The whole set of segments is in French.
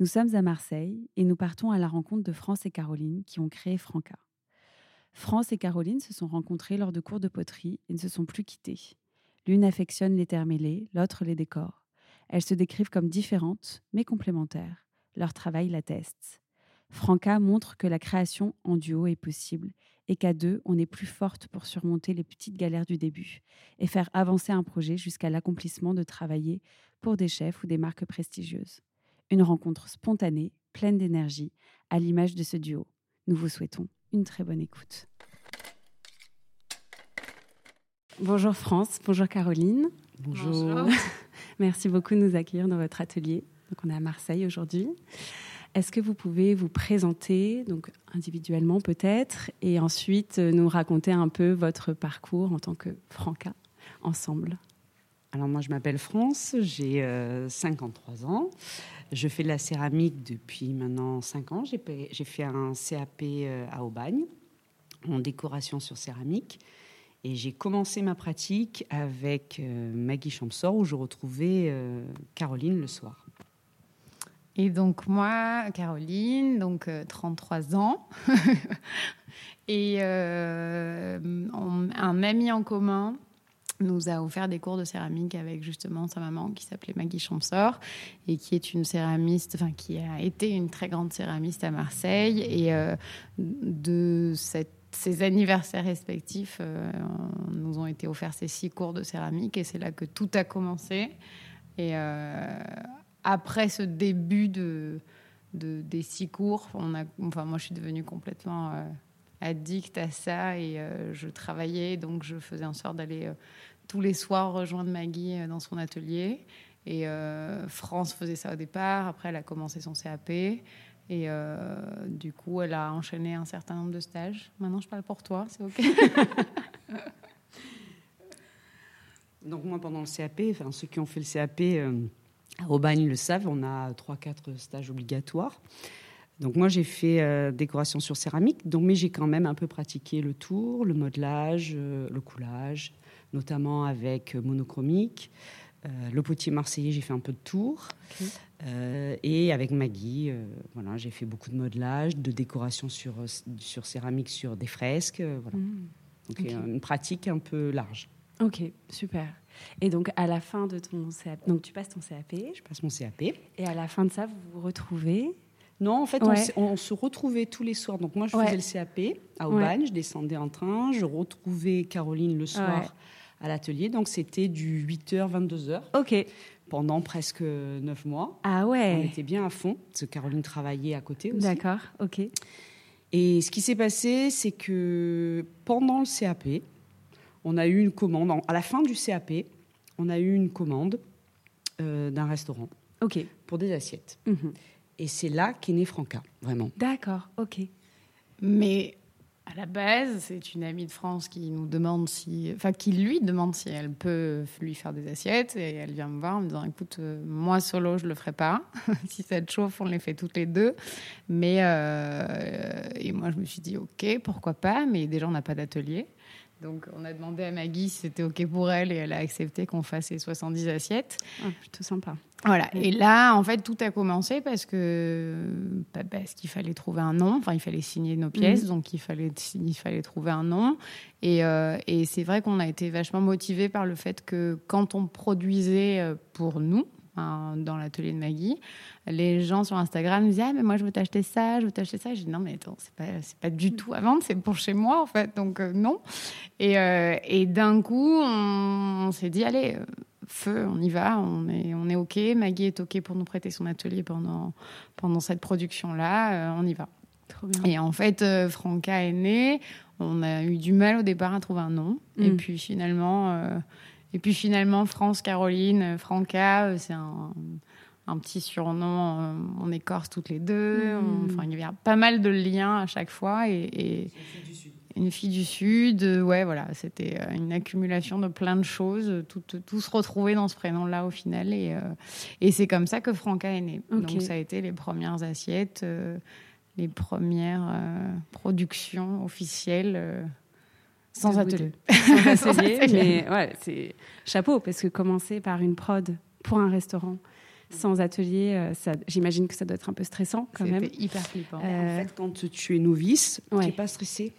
Nous sommes à Marseille et nous partons à la rencontre de France et Caroline qui ont créé Franca. France et Caroline se sont rencontrées lors de cours de poterie et ne se sont plus quittées. L'une affectionne les terres mêlés, l'autre les décors. Elles se décrivent comme différentes, mais complémentaires. Leur travail l'atteste. Franca montre que la création en duo est possible et qu'à deux, on est plus forte pour surmonter les petites galères du début et faire avancer un projet jusqu'à l'accomplissement de travailler pour des chefs ou des marques prestigieuses. Une rencontre spontanée, pleine d'énergie, à l'image de ce duo. Nous vous souhaitons une très bonne écoute. Bonjour France, bonjour Caroline. Bonjour. Merci beaucoup de nous accueillir dans votre atelier. Donc on est à Marseille aujourd'hui. Est-ce que vous pouvez vous présenter, donc individuellement peut-être, et ensuite euh, nous raconter un peu votre parcours en tant que Franca ensemble? Alors moi je m'appelle France, j'ai 53 euh, ans. Je fais de la céramique depuis maintenant 5 ans. J'ai fait un CAP euh, à Aubagne en décoration sur céramique. Et j'ai commencé ma pratique avec Maggie Champsor où je retrouvais Caroline le soir. Et donc moi, Caroline, donc 33 euh, ans, et euh, un ami en commun nous a offert des cours de céramique avec justement sa maman qui s'appelait Maggie Champsor et qui est une céramiste, enfin qui a été une très grande céramiste à Marseille et euh, de ces anniversaires respectifs nous ont été offerts ces six cours de céramique et c'est là que tout a commencé. Et après ce début de, des six cours, on a, enfin, moi, je suis devenue complètement euh, addict à ça et euh, je travaillais, donc je faisais en sorte d'aller euh, tous les soirs rejoindre Maggie dans son atelier. Et France faisait ça au départ. Après, elle a commencé son CAP. Et du coup, elle a enchaîné un certain nombre de stages. Maintenant, je parle pour toi, c'est OK Donc moi, pendant le CAP, enfin, ceux qui ont fait le CAP à Aubagne le savent, on a 3-4 stages obligatoires. Donc moi j'ai fait euh, décoration sur céramique, donc mais j'ai quand même un peu pratiqué le tour, le modelage, euh, le coulage, notamment avec euh, monochromique. le potier marseillais, j'ai fait un peu de tour. et avec Maggie, voilà, j'ai fait beaucoup de modelage, de décoration sur, sur céramique, sur des fresques. voilà. Mmh. Donc une pratique un peu large. Ok, super. Et donc, à la fin de ton CAP, donc tu passes ton CAP. Je passe mon CAP. Et à la fin de ça, vous vous retrouvez Non, en fait, on, se retrouvait tous les soirs. Donc, moi, je faisais le CAP à Aubagne, je descendais en train, je retrouvais Caroline le soir à l'atelier. Donc, c'était du 8h, 22h. Ok. Pendant presque 9 mois. Ah ouais. On était bien à fond, parce que Caroline travaillait à côté aussi. D'accord, ok. Et ce qui s'est passé, c'est que pendant le CAP, on a eu une commande. À la fin du CAP, on a eu une commande euh, d'un restaurant ok pour des assiettes. Mhm. Et c'est là qu'est né Franca, vraiment. D'accord, ok. Mais à la base, c'est une amie de France qui nous demande si, enfin, qui lui demande si elle peut lui faire des assiettes, et elle vient me voir en me disant, écoute, euh, moi solo, je le ferai pas. si ça te chauffe, on les fait toutes les deux. Mais euh, et moi, je me suis dit, ok, pourquoi pas, mais déjà, on n'a pas d'atelier. Donc, on a demandé à Maggie si c'était OK pour elle et elle a accepté qu'on fasse les 70 assiettes. Ah, plutôt sympa. Voilà. Et là, en fait, tout a commencé parce que bah, parce qu'il fallait trouver un nom. Enfin, il fallait signer nos pièces, mhm. donc il fallait il fallait trouver un nom. Et, euh, et c'est vrai qu'on a été vachement motivés par le fait que quand on produisait euh, pour nous, dans l'atelier de Maggie, les gens sur Instagram me disaient ah mais moi je veux t'acheter ça, je veux t'acheter ça. J'ai dit non mais attends c'est pas c'est pas du tout à vendre, c'est pour chez moi en fait donc euh, non. Et, euh, et d'un coup on, s'est dit allez euh, feu on y va, on est on est ok. Maggie est ok pour nous prêter son atelier pendant pendant cette production là, on y va. Et en fait Franca est née, on a eu du mal au départ à trouver un nom et mm. puis finalement Et puis finalement, France Caroline, Franca, c'est un, un petit surnom. on est corse toutes les deux. Mm. Enfin, il y avait pas mal de liens à chaque fois. Et, et une fille du Sud, euh, ouais, voilà, c'était euh, une accumulation de plein de choses, tout, tout se retrouver dans ce prénom-là au final. Et, euh, et c'est comme ça que Franca est née. Donc ça a été les premières assiettes, euh, les premières euh, productions officielles euh, sans atelier. Sans Sans atelier, mais ouais, c'est chapeau parce que commencer par une prod pour un restaurant sans atelier, euh, ça, j'imagine que ça doit être un peu stressant quand même. C'était hyper flippant. Euh, En fait, quand tu es novice, Ouais. tu n'es pas stressé.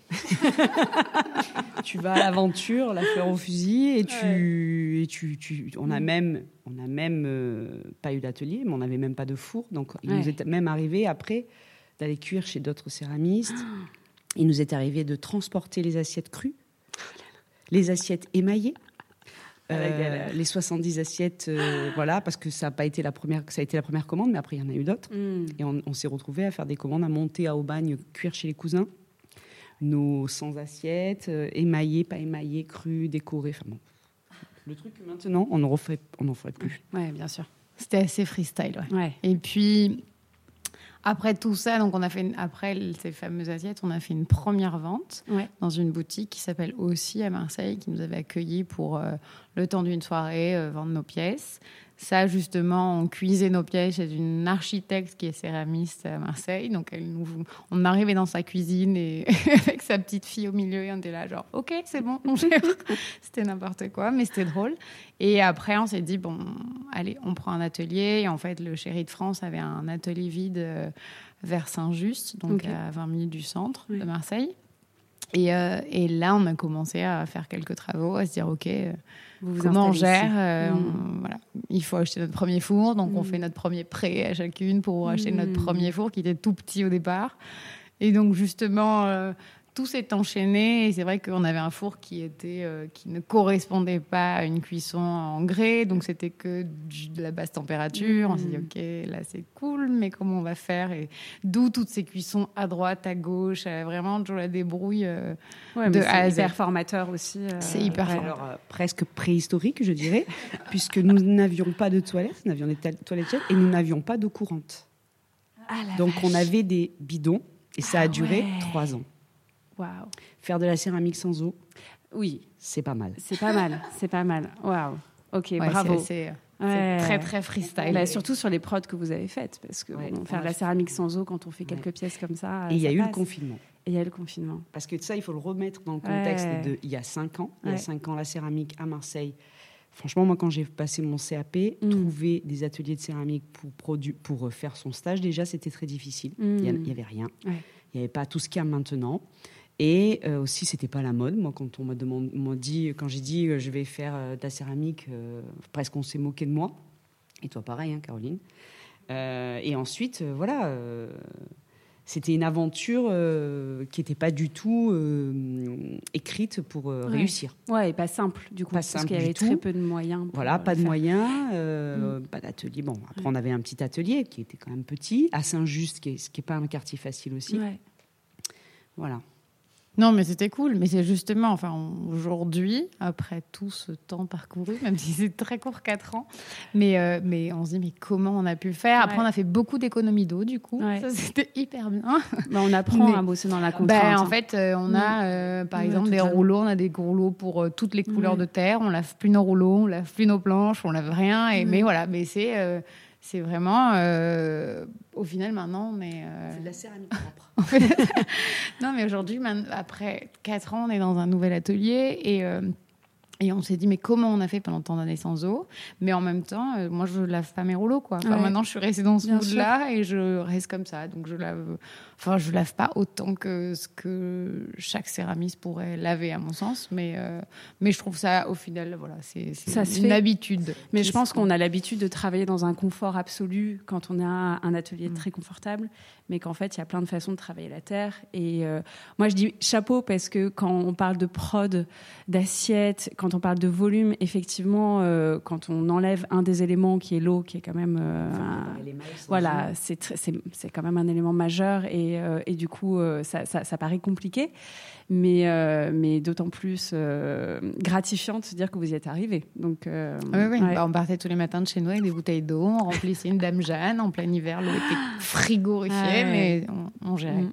tu vas à l'aventure, la fleur au fusil, et tu, et tu, tu- on a Mm. même, on a même euh, pas eu d'atelier, mais on n'avait même pas de four, donc il Ouais. nous est même arrivé après d'aller cuire chez d'autres céramistes. Il nous est arrivé de transporter les assiettes crues, les assiettes émaillées. Ah, euh, les 70 assiettes, euh, voilà, parce que ça a pas été la première, ça a été la première commande, mais après il y en a eu d'autres. Mm. Et on, on s'est retrouvé à faire des commandes, à monter à Aubagne, cuire chez les cousins. Nos sans assiettes, euh, émaillées, pas émaillées, crues, décorées. Enfin bon. Le truc maintenant, on n'en refait, on n'en ferait plus. Ouais, bien sûr. C'était assez freestyle, ouais. Ouais. Et puis, après tout ça, donc on a fait une- après ces fameuses assiettes, on a fait une première vente Ouais. dans une boutique qui s'appelle aussi à Marseille, qui nous avait accueillis pour euh, le temps d'une soirée euh, vendre nos pièces. Ça, justement, on cuisait nos pièces chez une architecte qui est céramiste à Marseille. Donc, elle nous, on arrivait dans sa cuisine et avec sa petite fille au milieu et on était là, genre, ok, c'est bon, on gère. c'était n'importe quoi, mais c'était drôle. Et après, on s'est dit, bon, allez, on prend un atelier. Et en fait, le chéri de France avait un atelier vide euh, vers Saint-Just, donc à 20 minutes du centre Oui. de Marseille. Et, euh, et là, on a commencé à faire quelques travaux, à se dire, OK, euh, Vous vous comment on gère euh, Mm. on- voilà. Il faut acheter notre premier four, donc on Mm. fait notre premier prêt à chacune pour acheter notre Mm. premier four qui était tout petit au départ. Et donc, justement, euh, tout s'est enchaîné. Et c'est vrai qu'on avait un four qui, était, euh, qui ne correspondait pas à une cuisson en grès. Donc, c'était que du- de la basse température. On s'est dit, Mm. OK, là, c'est cool, mais comment on va faire? Et d'où toutes ces cuissons à droite, à gauche. euh, Vraiment, Joe la débrouille. euh, Ouais, de à hyper formateur aussi. euh, C'est hyper. Alors, euh, presque préhistorique, je dirais, puisque nous n'avions pas de toilettes, nous avions des toilettes jettes et nous n'avions pas d'eau courante. Ah, Donc, on avait des bidons et ça Ah a duré ouais. trois ans. Faire de la céramique sans eau, Oui, c'est pas mal. c'est pas mal. C'est pas mal. Waouh. Ok, ouais, bravo. c'est- C'est Ouais. très, très freestyle. Bah, surtout sur les prods que vous avez faites, parce que Ouais, bon, on faire a de la céramique sans eau quand on fait Ouais. quelques pièces comme ça. Et il y a eu le confinement. Et il y a eu le confinement. Parce que ça, il faut le remettre dans le contexte Ouais. de il y a cinq ans. Il y Ouais. a cinq ans, la céramique à Marseille. Franchement, moi, quand j'ai passé mon CAP, Mm. trouver des ateliers de céramique pour, produ- pour euh, faire son stage, déjà, c'était très difficile. Il Mm. n'y avait rien. Ouais. Il n'y avait pas tout ce qu'il y a maintenant. Et euh, aussi, c'était pas la mode. Moi, quand on m'a dit, quand j'ai dit euh, je vais faire euh, de la céramique, euh, presque on s'est moqué de moi. Et toi, pareil, hein, Caroline. Euh, et ensuite, voilà, c'était une aventure qui n'était pas du tout écrite pour Ouais. réussir. Ouais, et pas simple, du coup, Pas parce qu'il y avait tout. très peu de moyens. Voilà, pas de faire. moyens, euh, pas d'atelier. Bon, après, on avait un petit atelier qui était quand même petit, à Saint-Just, ce qui n'est pas un quartier facile aussi. Ouais. Voilà. Non, mais c'était cool. Mais c'est justement, enfin, aujourd'hui, après tout ce temps parcouru, même si c'est très court, 4 ans, mais, euh, mais on se dit, mais comment on a pu faire? Après, Ouais. on a fait beaucoup d'économies d'eau, du coup. Ouais. Ça, c'était hyper bien. Bah, on apprend Mais- à bosser dans la contrainte. Ben, en hein. fait, euh, on a, euh, par Ouais, exemple, des rouleaux. On a des rouleaux pour toutes les couleurs Ouais. de terre. On lave plus nos rouleaux, on lave plus nos planches, on lave rien. Et. Mais voilà, mais c'est c'est vraiment... euh, au final, maintenant, on est... euh, C'est de la céramique propre. non, mais aujourd'hui, après 4 ans, on est dans un nouvel atelier et, euh, et on s'est dit, mais comment on a fait pendant tant d'années sans eau? Mais en même temps, euh, moi, je lave pas mes rouleaux, quoi. Enfin, Ouais. Maintenant, je suis restée dans ce mood-là et je reste comme ça. Donc, je lave. Enfin, je lave pas autant que ce que chaque céramiste pourrait laver, à mon sens. Mais, euh, mais je trouve ça, au final, voilà, c'est Ça une fait. habitude. Mais je se pense qu'on a l'habitude de travailler dans un confort absolu quand on a un atelier Mm. très confortable, mais qu'en fait, il y a plein de façons de travailler la terre. Et euh, moi, je dis chapeau parce que quand on parle de prod, d'assiette, quand quand on parle de volume, effectivement, euh, quand on enlève un des éléments qui est l'eau, qui est quand même, euh, un- voilà, c'est tr- c'est c'est quand même un élément majeur et, euh, et du coup, euh, ça, ça- ça paraît compliqué, mais, euh, mais d'autant plus euh, gratifiant de se dire que vous y êtes arrivé. Donc, euh, Oui, oui. ouais. Bah, on partait tous les matins de chez nous avec des bouteilles d'eau, on remplissait une Dame Jeanne en plein hiver, l'eau était frigorifiée, Ah ouais. mais on, on gérait. Mm.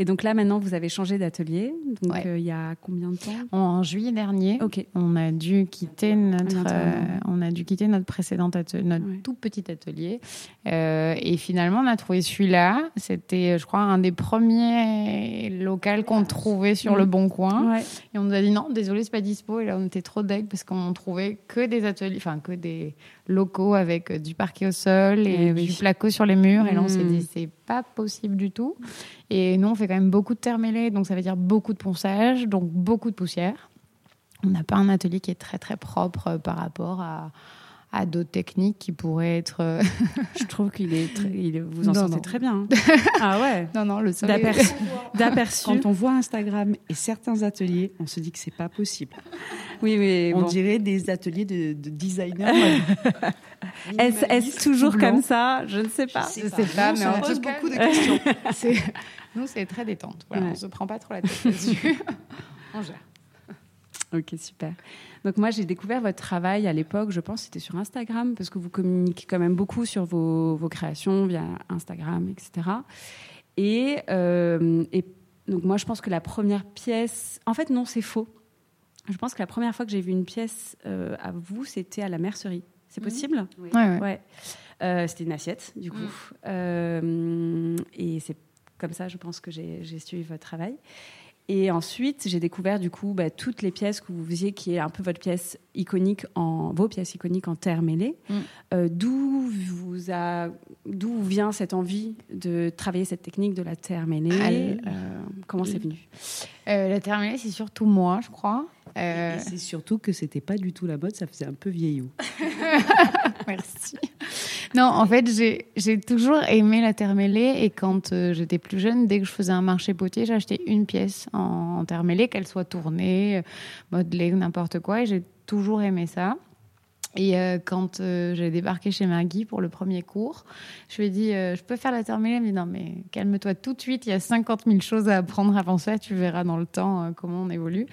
Et donc là, maintenant, vous avez changé d'atelier. Donc, Ouais. euh, il y a combien de temps? En juillet dernier, Ok. on a dû quitter notre, euh, on a dû quitter notre précédent atelier, notre Ouais. tout petit atelier, Euh, et finalement on a trouvé celui-là. C'était, je crois, un des premiers locaux qu'on trouvait sur le Bon Coin. Et on nous a dit non, désolé, c'est pas dispo. Et là, on était trop deg parce qu'on trouvait que des ateliers, enfin que des locaux avec du parquet au sol et Eh oui. du placo sur les murs. Et là, on s'est Mm. dit c'est pas possible du tout. Et nous, on fait quand même beaucoup de terre donc ça veut dire beaucoup de ponçage, donc beaucoup de poussière. On n'a pas un atelier qui est très très propre euh, par rapport à, à d'autres techniques qui pourraient être. euh, Je trouve qu'il est, très- il est- vous en Non, sortez non. très bien. ah ouais. Non, non, le D'aperçu. D'aperçu. Quand on voit Instagram et certains ateliers, on se dit que c'est pas possible. Oui, mais On bon. dirait des ateliers de, de designers. Est-ce est-ce toujours blanc. comme ça? Je ne sais pas. Je sais pas, mais en pose beaucoup de questions. c'est- Nous, c'est très détente. Voilà, Ouais. On se prend pas trop la tête là-dessus. on gère. Ok, super. Donc moi, j'ai découvert votre travail à l'époque, je pense, c'était sur Instagram, parce que vous communiquez quand même beaucoup sur vos, vos créations via Instagram, etc. Et, euh, et donc moi, je pense que la première pièce... En fait, non, c'est faux. Je pense que la première fois que j'ai vu une pièce euh, à vous, c'était à la mercerie. C'est possible? Ouais, ouais. Ouais. Euh, c'était une assiette, du coup. Euh, et c'est comme ça, je pense que j'ai j'ai suivi votre travail. Et ensuite, j'ai découvert du coup bah, toutes les pièces que vous faisiez, qui est un peu votre pièce iconique en vos pièces iconiques en terre mêlée. Mm. Euh, d'où vous a, d'où vient cette envie de travailler cette technique de la terre mêlée Euh, Comment c'est venu? Euh, la terminale, c'est surtout moi, je crois. Euh, Et c'est surtout que c'était pas du tout la mode, ça faisait un peu vieillot. Merci. Non, en fait, j'ai toujours aimé la terre mêlée et quand euh, j'étais plus jeune, dès que je faisais un marché potier, j'achetais une pièce en, en terre mêlée, qu'elle soit tournée, euh, modelée n'importe quoi, et j'ai toujours aimé ça. Et euh, quand j'ai débarqué chez Maggie pour le premier cours, je lui ai dit Je peux faire la terre mêlée Elle me dit Non, mais calme-toi tout de suite, il y a 50 000 choses à apprendre avant ça, tu verras dans le temps comment on évolue.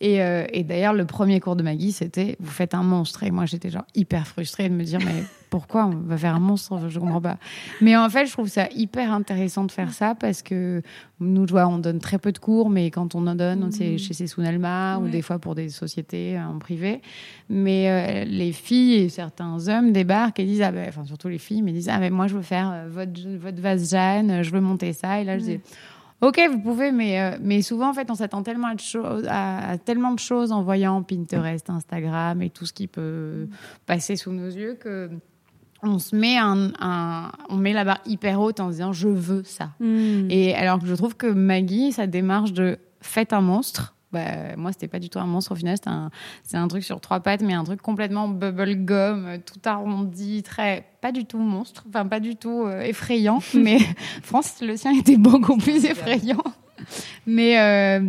Et, et d'ailleurs, le premier cours de Maggie, c'était Vous faites un monstre. Et moi, j'étais genre hyper frustrée de me dire Mais pourquoi on va faire un monstre Je comprends pas. Mais en fait, je trouve ça hyper intéressant de faire ça parce que nous, vois, on donne très peu de cours, mais quand on en donne, Mhm. c'est chez Sessunalma ou Ouais. des fois pour des sociétés euh, en privé. Mais euh, les filles et certains hommes débarquent et disent, ah ben, enfin surtout les filles, mais disent, ah ben moi je veux faire euh, votre, votre vase Jeanne, je veux monter ça. Et là je dis, ok, vous pouvez, mais, euh, mais souvent en fait on s'attend tellement à, de choses- à, à tellement de choses en voyant Pinterest, Instagram et tout ce qui peut passer sous nos yeux que on se met un, un- on met la barre hyper haute en se disant je veux ça. Et alors que je trouve que Maggie, sa démarche de faites un monstre, bah, moi, c'était pas du tout un monstre au final, c'est un, c'est un truc sur trois pattes, mais un truc complètement bubblegum, euh, tout arrondi, très, pas du tout monstre, enfin, pas du tout euh, effrayant, mais France, le sien était beaucoup plus effrayant. Mais, euh,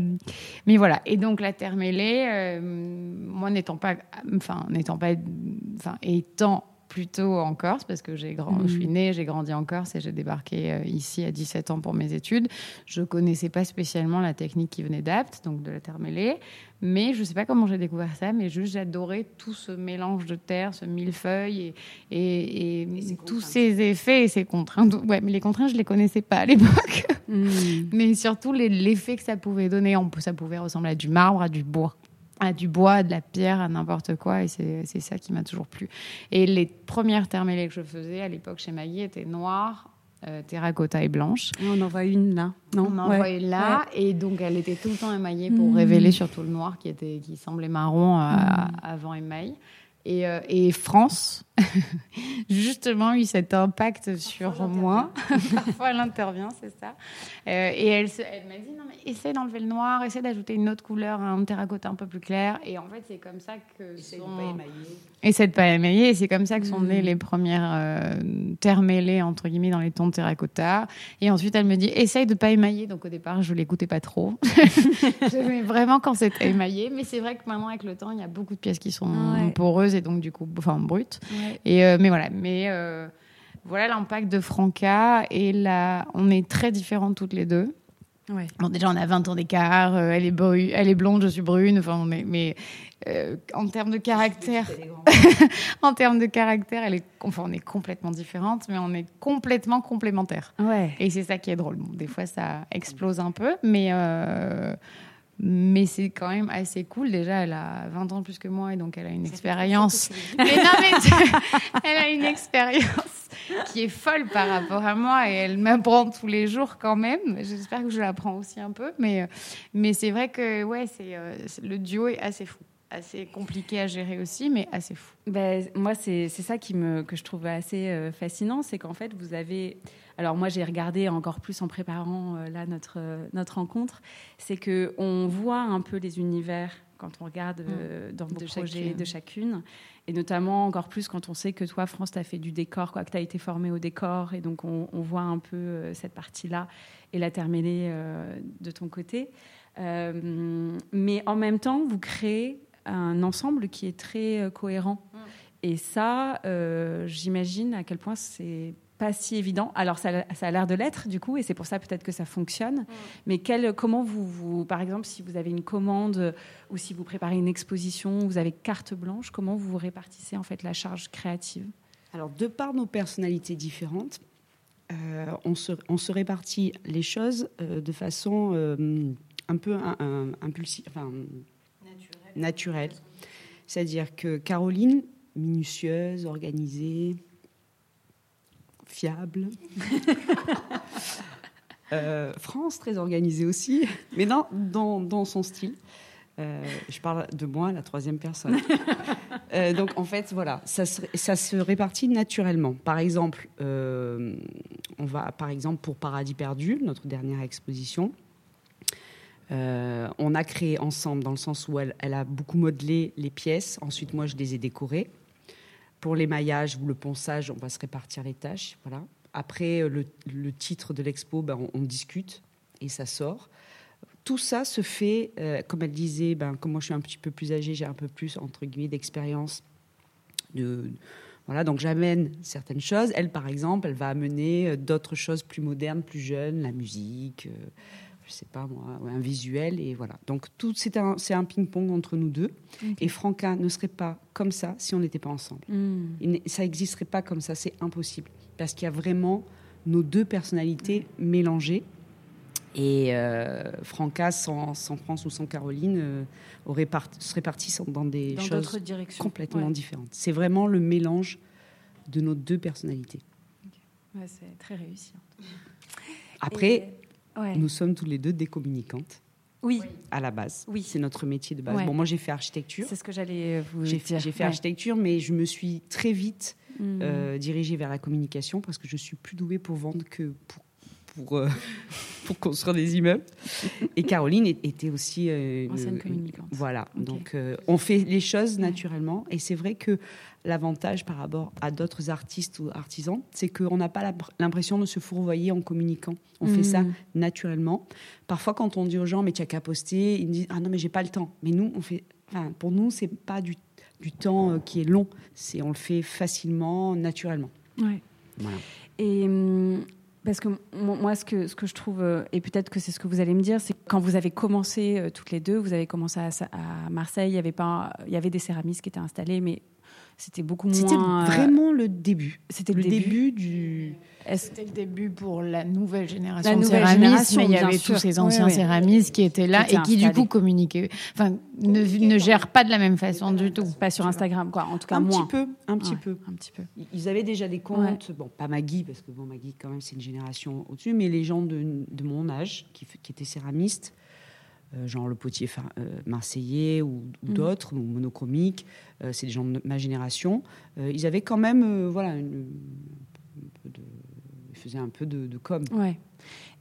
mais voilà. Et donc, la terre mêlée, euh, moi, n'étant pas, enfin, n'étant pas, enfin, étant plutôt en Corse, parce que j'ai grand, je suis née, j'ai grandi en Corse et j'ai débarqué euh, ici à 17 ans pour mes études. Je connaissais pas spécialement la technique qui venait d'Apt, donc de la terre mêlée, mais je sais pas comment j'ai découvert ça, mais juste j'adorais tout ce mélange de terre, ce millefeuille et, et, tous ces effets et ces contraintes. Ouais, mais les contraintes, je les connaissais pas à l'époque. Mm. mais surtout les- l'effet que ça pouvait donner. On Ça pouvait ressembler à du marbre, à du bois à du bois, à de la pierre, à n'importe quoi. Et c'est ça qui m'a toujours plu. Et les premières termélées que je faisais à l'époque chez Maggie étaient noires, euh, terracotta et blanches. On en voit une là. Non? On en Ouais. voyait là, et donc elle était tout le temps émaillée pour Mhm. révéler surtout le noir qui, était, qui semblait marron euh, avant émail. Et, euh, et France, justement eu cet impact sur moi. Parfois, elle intervient, c'est ça. Euh, et elle, elle m'a dit non, mais essaie d'enlever le noir, essaie d'ajouter une autre couleur, un terracotta un peu plus clair. Et en fait, c'est comme ça que. Essaie sont... de pas émailler. Essaie de pas émailler. Et c'est comme ça que sont nées mmh. les premières euh, terres mêlées, entre guillemets, dans les tons de terracotta. Et ensuite, elle me dit essaye de pas émailler. Donc au départ, je l'écoutais pas trop. J'aimais vraiment quand c'était émaillé. Mais c'est vrai que maintenant, avec le temps, il y a beaucoup de pièces qui sont poreuses et donc, du coup, enfin, brutes. Et, euh, mais voilà. Mais euh, voilà l'impact de Franca. Et là, on est très différentes toutes les deux. Ouais. Bon, déjà, on a 20 ans d'écart. Euh, elle, est elle est blonde, je suis brune. Enfin, mais en termes de caractère, en termes de caractère, elle est, enfin, on est complètement différentes, mais on est complètement complémentaires. Ouais. Et c'est ça qui est drôle. des fois, ça explose un peu, mais mais c'est quand même assez cool. Déjà, elle a 20 ans plus que moi et donc elle a une expérience. Mais non, mais elle a une expérience qui est folle par rapport à moi et elle m'apprend tous les jours quand même. J'espère que je l'apprends aussi un peu, mais mais c'est vrai que ouais, c'est euh, le duo est assez fou assez compliqué à gérer aussi, mais assez fou. Ben, moi, c'est ça qui me, que je trouve assez euh, fascinant, c'est qu'en fait, vous avez... Alors moi, j'ai regardé encore plus en préparant euh, là notre, euh, notre rencontre, c'est que on voit un peu les univers quand on regarde mm. dans vos de projets chacune. de chacune, et notamment encore plus quand on sait que toi, France, tu as fait du décor, quoi, que tu as été formée au décor, et donc on, voit un peu cette partie-là et la terminer de ton côté. mais en même temps, vous créez un ensemble qui est très euh, cohérent. Mm. Et ça, euh, j'imagine à quel point c'est pas si évident. Alors ça, a l'air de l'être du coup, et c'est pour ça peut-être que ça fonctionne. Mm. Mais quel, comment vous, vous, par exemple, si vous avez une commande ou si vous préparez une exposition, vous avez carte blanche, comment vous répartissez en fait la charge créative? Alors de par nos personnalités différentes, euh, on, se, on, se, répartit les choses de façon un peu impulsive, enfin, naturel. C'est-à-dire que Caroline, minutieuse, organisée, fiable. Euh, France, très organisée aussi, mais non, dans, dans son style. Euh, je parle de moi, la troisième personne. Euh, donc en fait, voilà, ça se, ça se répartit naturellement. Par exemple, on va, par exemple, pour Paradis perdu, notre dernière exposition, euh, on a créé ensemble dans le sens où elle, a beaucoup modelé les pièces. Ensuite, moi, je les ai décorées. Pour l'émaillage ou le ponçage, on va se répartir les tâches. Voilà. Après, euh, le, titre de l'expo, ben, on, discute et ça sort. Tout ça se fait, euh, comme elle disait, ben, comme moi je suis un petit peu plus âgée, j'ai un peu plus, entre guillemets, d'expérience. De, voilà, donc j'amène certaines choses. Elle, par exemple, elle va amener d'autres choses plus modernes, plus jeunes, la musique je sais pas moi, un visuel et voilà. Donc tout c'est un, c'est un ping-pong entre nous deux. Et Franca ne serait pas comme ça si on n'était pas ensemble. Hmm. ça n'existerait pas comme ça, c'est impossible parce qu'il y a vraiment nos deux personnalités mélangées. Et euh, Franca sans, sans, France ou sans Caroline euh, aurait serait partie dans des choses complètement différentes. C'est vraiment le mélange de nos deux personnalités. c'est très réussi. Après, nous sommes tous les deux des communicantes. Oui. À la base. Oui. C'est notre métier de base. Bon, moi, j'ai fait architecture. C'est ce que j'allais euh, vous j'ai dire. J'ai fait architecture, mais je me suis très vite hmm. euh, dirigée vers la communication parce que je suis plus douée pour vendre que pour pour, euh, pour construire des immeubles. Et Caroline était aussi euh, ancienne communicante. Voilà. Donc on fait les choses naturellement. Et c'est vrai que l'avantage par rapport à d'autres artistes ou artisans, c'est qu'on n'a pas l'impression de se fourvoyer en communiquant. On fait ça mm. naturellement. Parfois, quand on dit aux gens, mais tu as qu'à poster, ils disent, ah non, mais j'ai pas le temps. Mais nous, on fait, enfin, pour nous, c'est pas du, du temps euh, qui est long. C'est, on le fait facilement, naturellement. Ouais. Voilà. Et hum, parce que moi, ce que, que je trouve, euh, et peut-être que c'est ce que vous allez me dire, c'est quand vous avez commencé euh, toutes les deux, vous avez commencé à, à Marseille, il y avait pas, il y avait des céramistes qui étaient installés, mais c'était beaucoup moins. C'était euh, vraiment le début. C'était le, début, du. C'était le début pour la nouvelle génération de céramistes, mais il y avait tous ces anciens céramistes qui étaient là et qui du coup communiquaient, enfin ne, ne gèrent pas de la même façon du tout. Pas sur Instagram, quoi. En tout cas, un moins. Petit peu, un petit peu, un petit peu. Ils avaient déjà des comptes. Bon, pas Maggie parce que bon, Maggie quand même c'est une génération au-dessus, mais les gens de, de mon âge qui, qui étaient céramistes genre le potier marseillais ou, mm. d'autres, ou monochromique. c'est des gens de ma génération. ils avaient quand même, voilà, une, ils faisaient un peu de, de com. Ouais.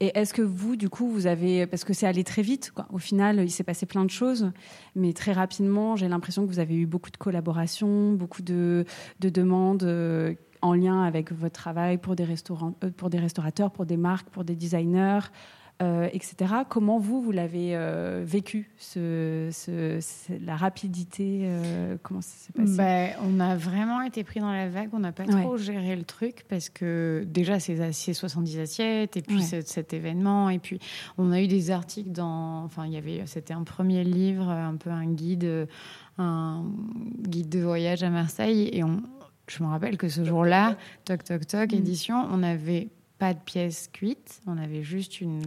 Et est-ce que vous, du coup, vous avez, parce que c'est allé très vite, quoi. au final, il s'est passé plein de choses, mais très rapidement, j'ai l'impression que vous avez eu beaucoup de collaborations, beaucoup de, de demandes euh, en lien avec votre travail pour des, restaurants, euh, pour des restaurateurs, pour des marques, pour des designers. Euh, etc. Comment vous, vous l'avez euh, vécu, ce, la rapidité euh, Comment ça s'est passé? Ben, On a vraiment été pris dans la vague, on n'a pas trop géré le truc parce que déjà, c'est 70 assiettes, et puis cet événement, et puis on a eu des articles dans. Enfin, il y avait, c'était un premier livre, un peu un guide, un guide de voyage à Marseille, et on, je me rappelle que ce jour-là, toc toc toc, mm. édition, on avait pas de pièces cuites. On avait juste une.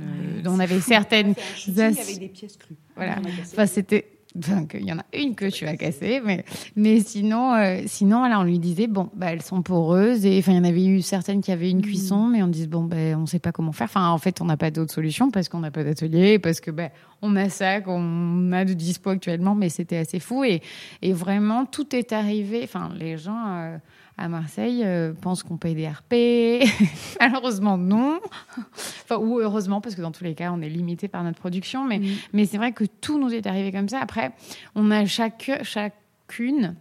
on avait certaines. Il y avait des pièces crues. Voilà. Enfin, c'était. il y en a une que tu as cassée, mais, mais sinon, euh, sinon voilà, on lui disait, bon, bah, elles sont poreuses. Et enfin, il y en avait eu certaines qui avaient une mm. cuisson, mais on disait, bon, ben on ne sait pas comment faire. Enfin, en fait, on n'a pas d'autre solution parce qu'on n'a pas d'atelier, parce que ben on a ça, qu'on a de dispo actuellement, mais c'était assez fou. Et, et vraiment, tout est arrivé. Enfin, les gens. Euh, à Marseille euh, pensent qu'on paye des RP. Malheureusement, non. enfin, ou heureusement, parce que dans tous les cas, on est limité par notre production. Mais, mais c'est vrai que tout nous est arrivé comme ça. Après, on a chaque, chacune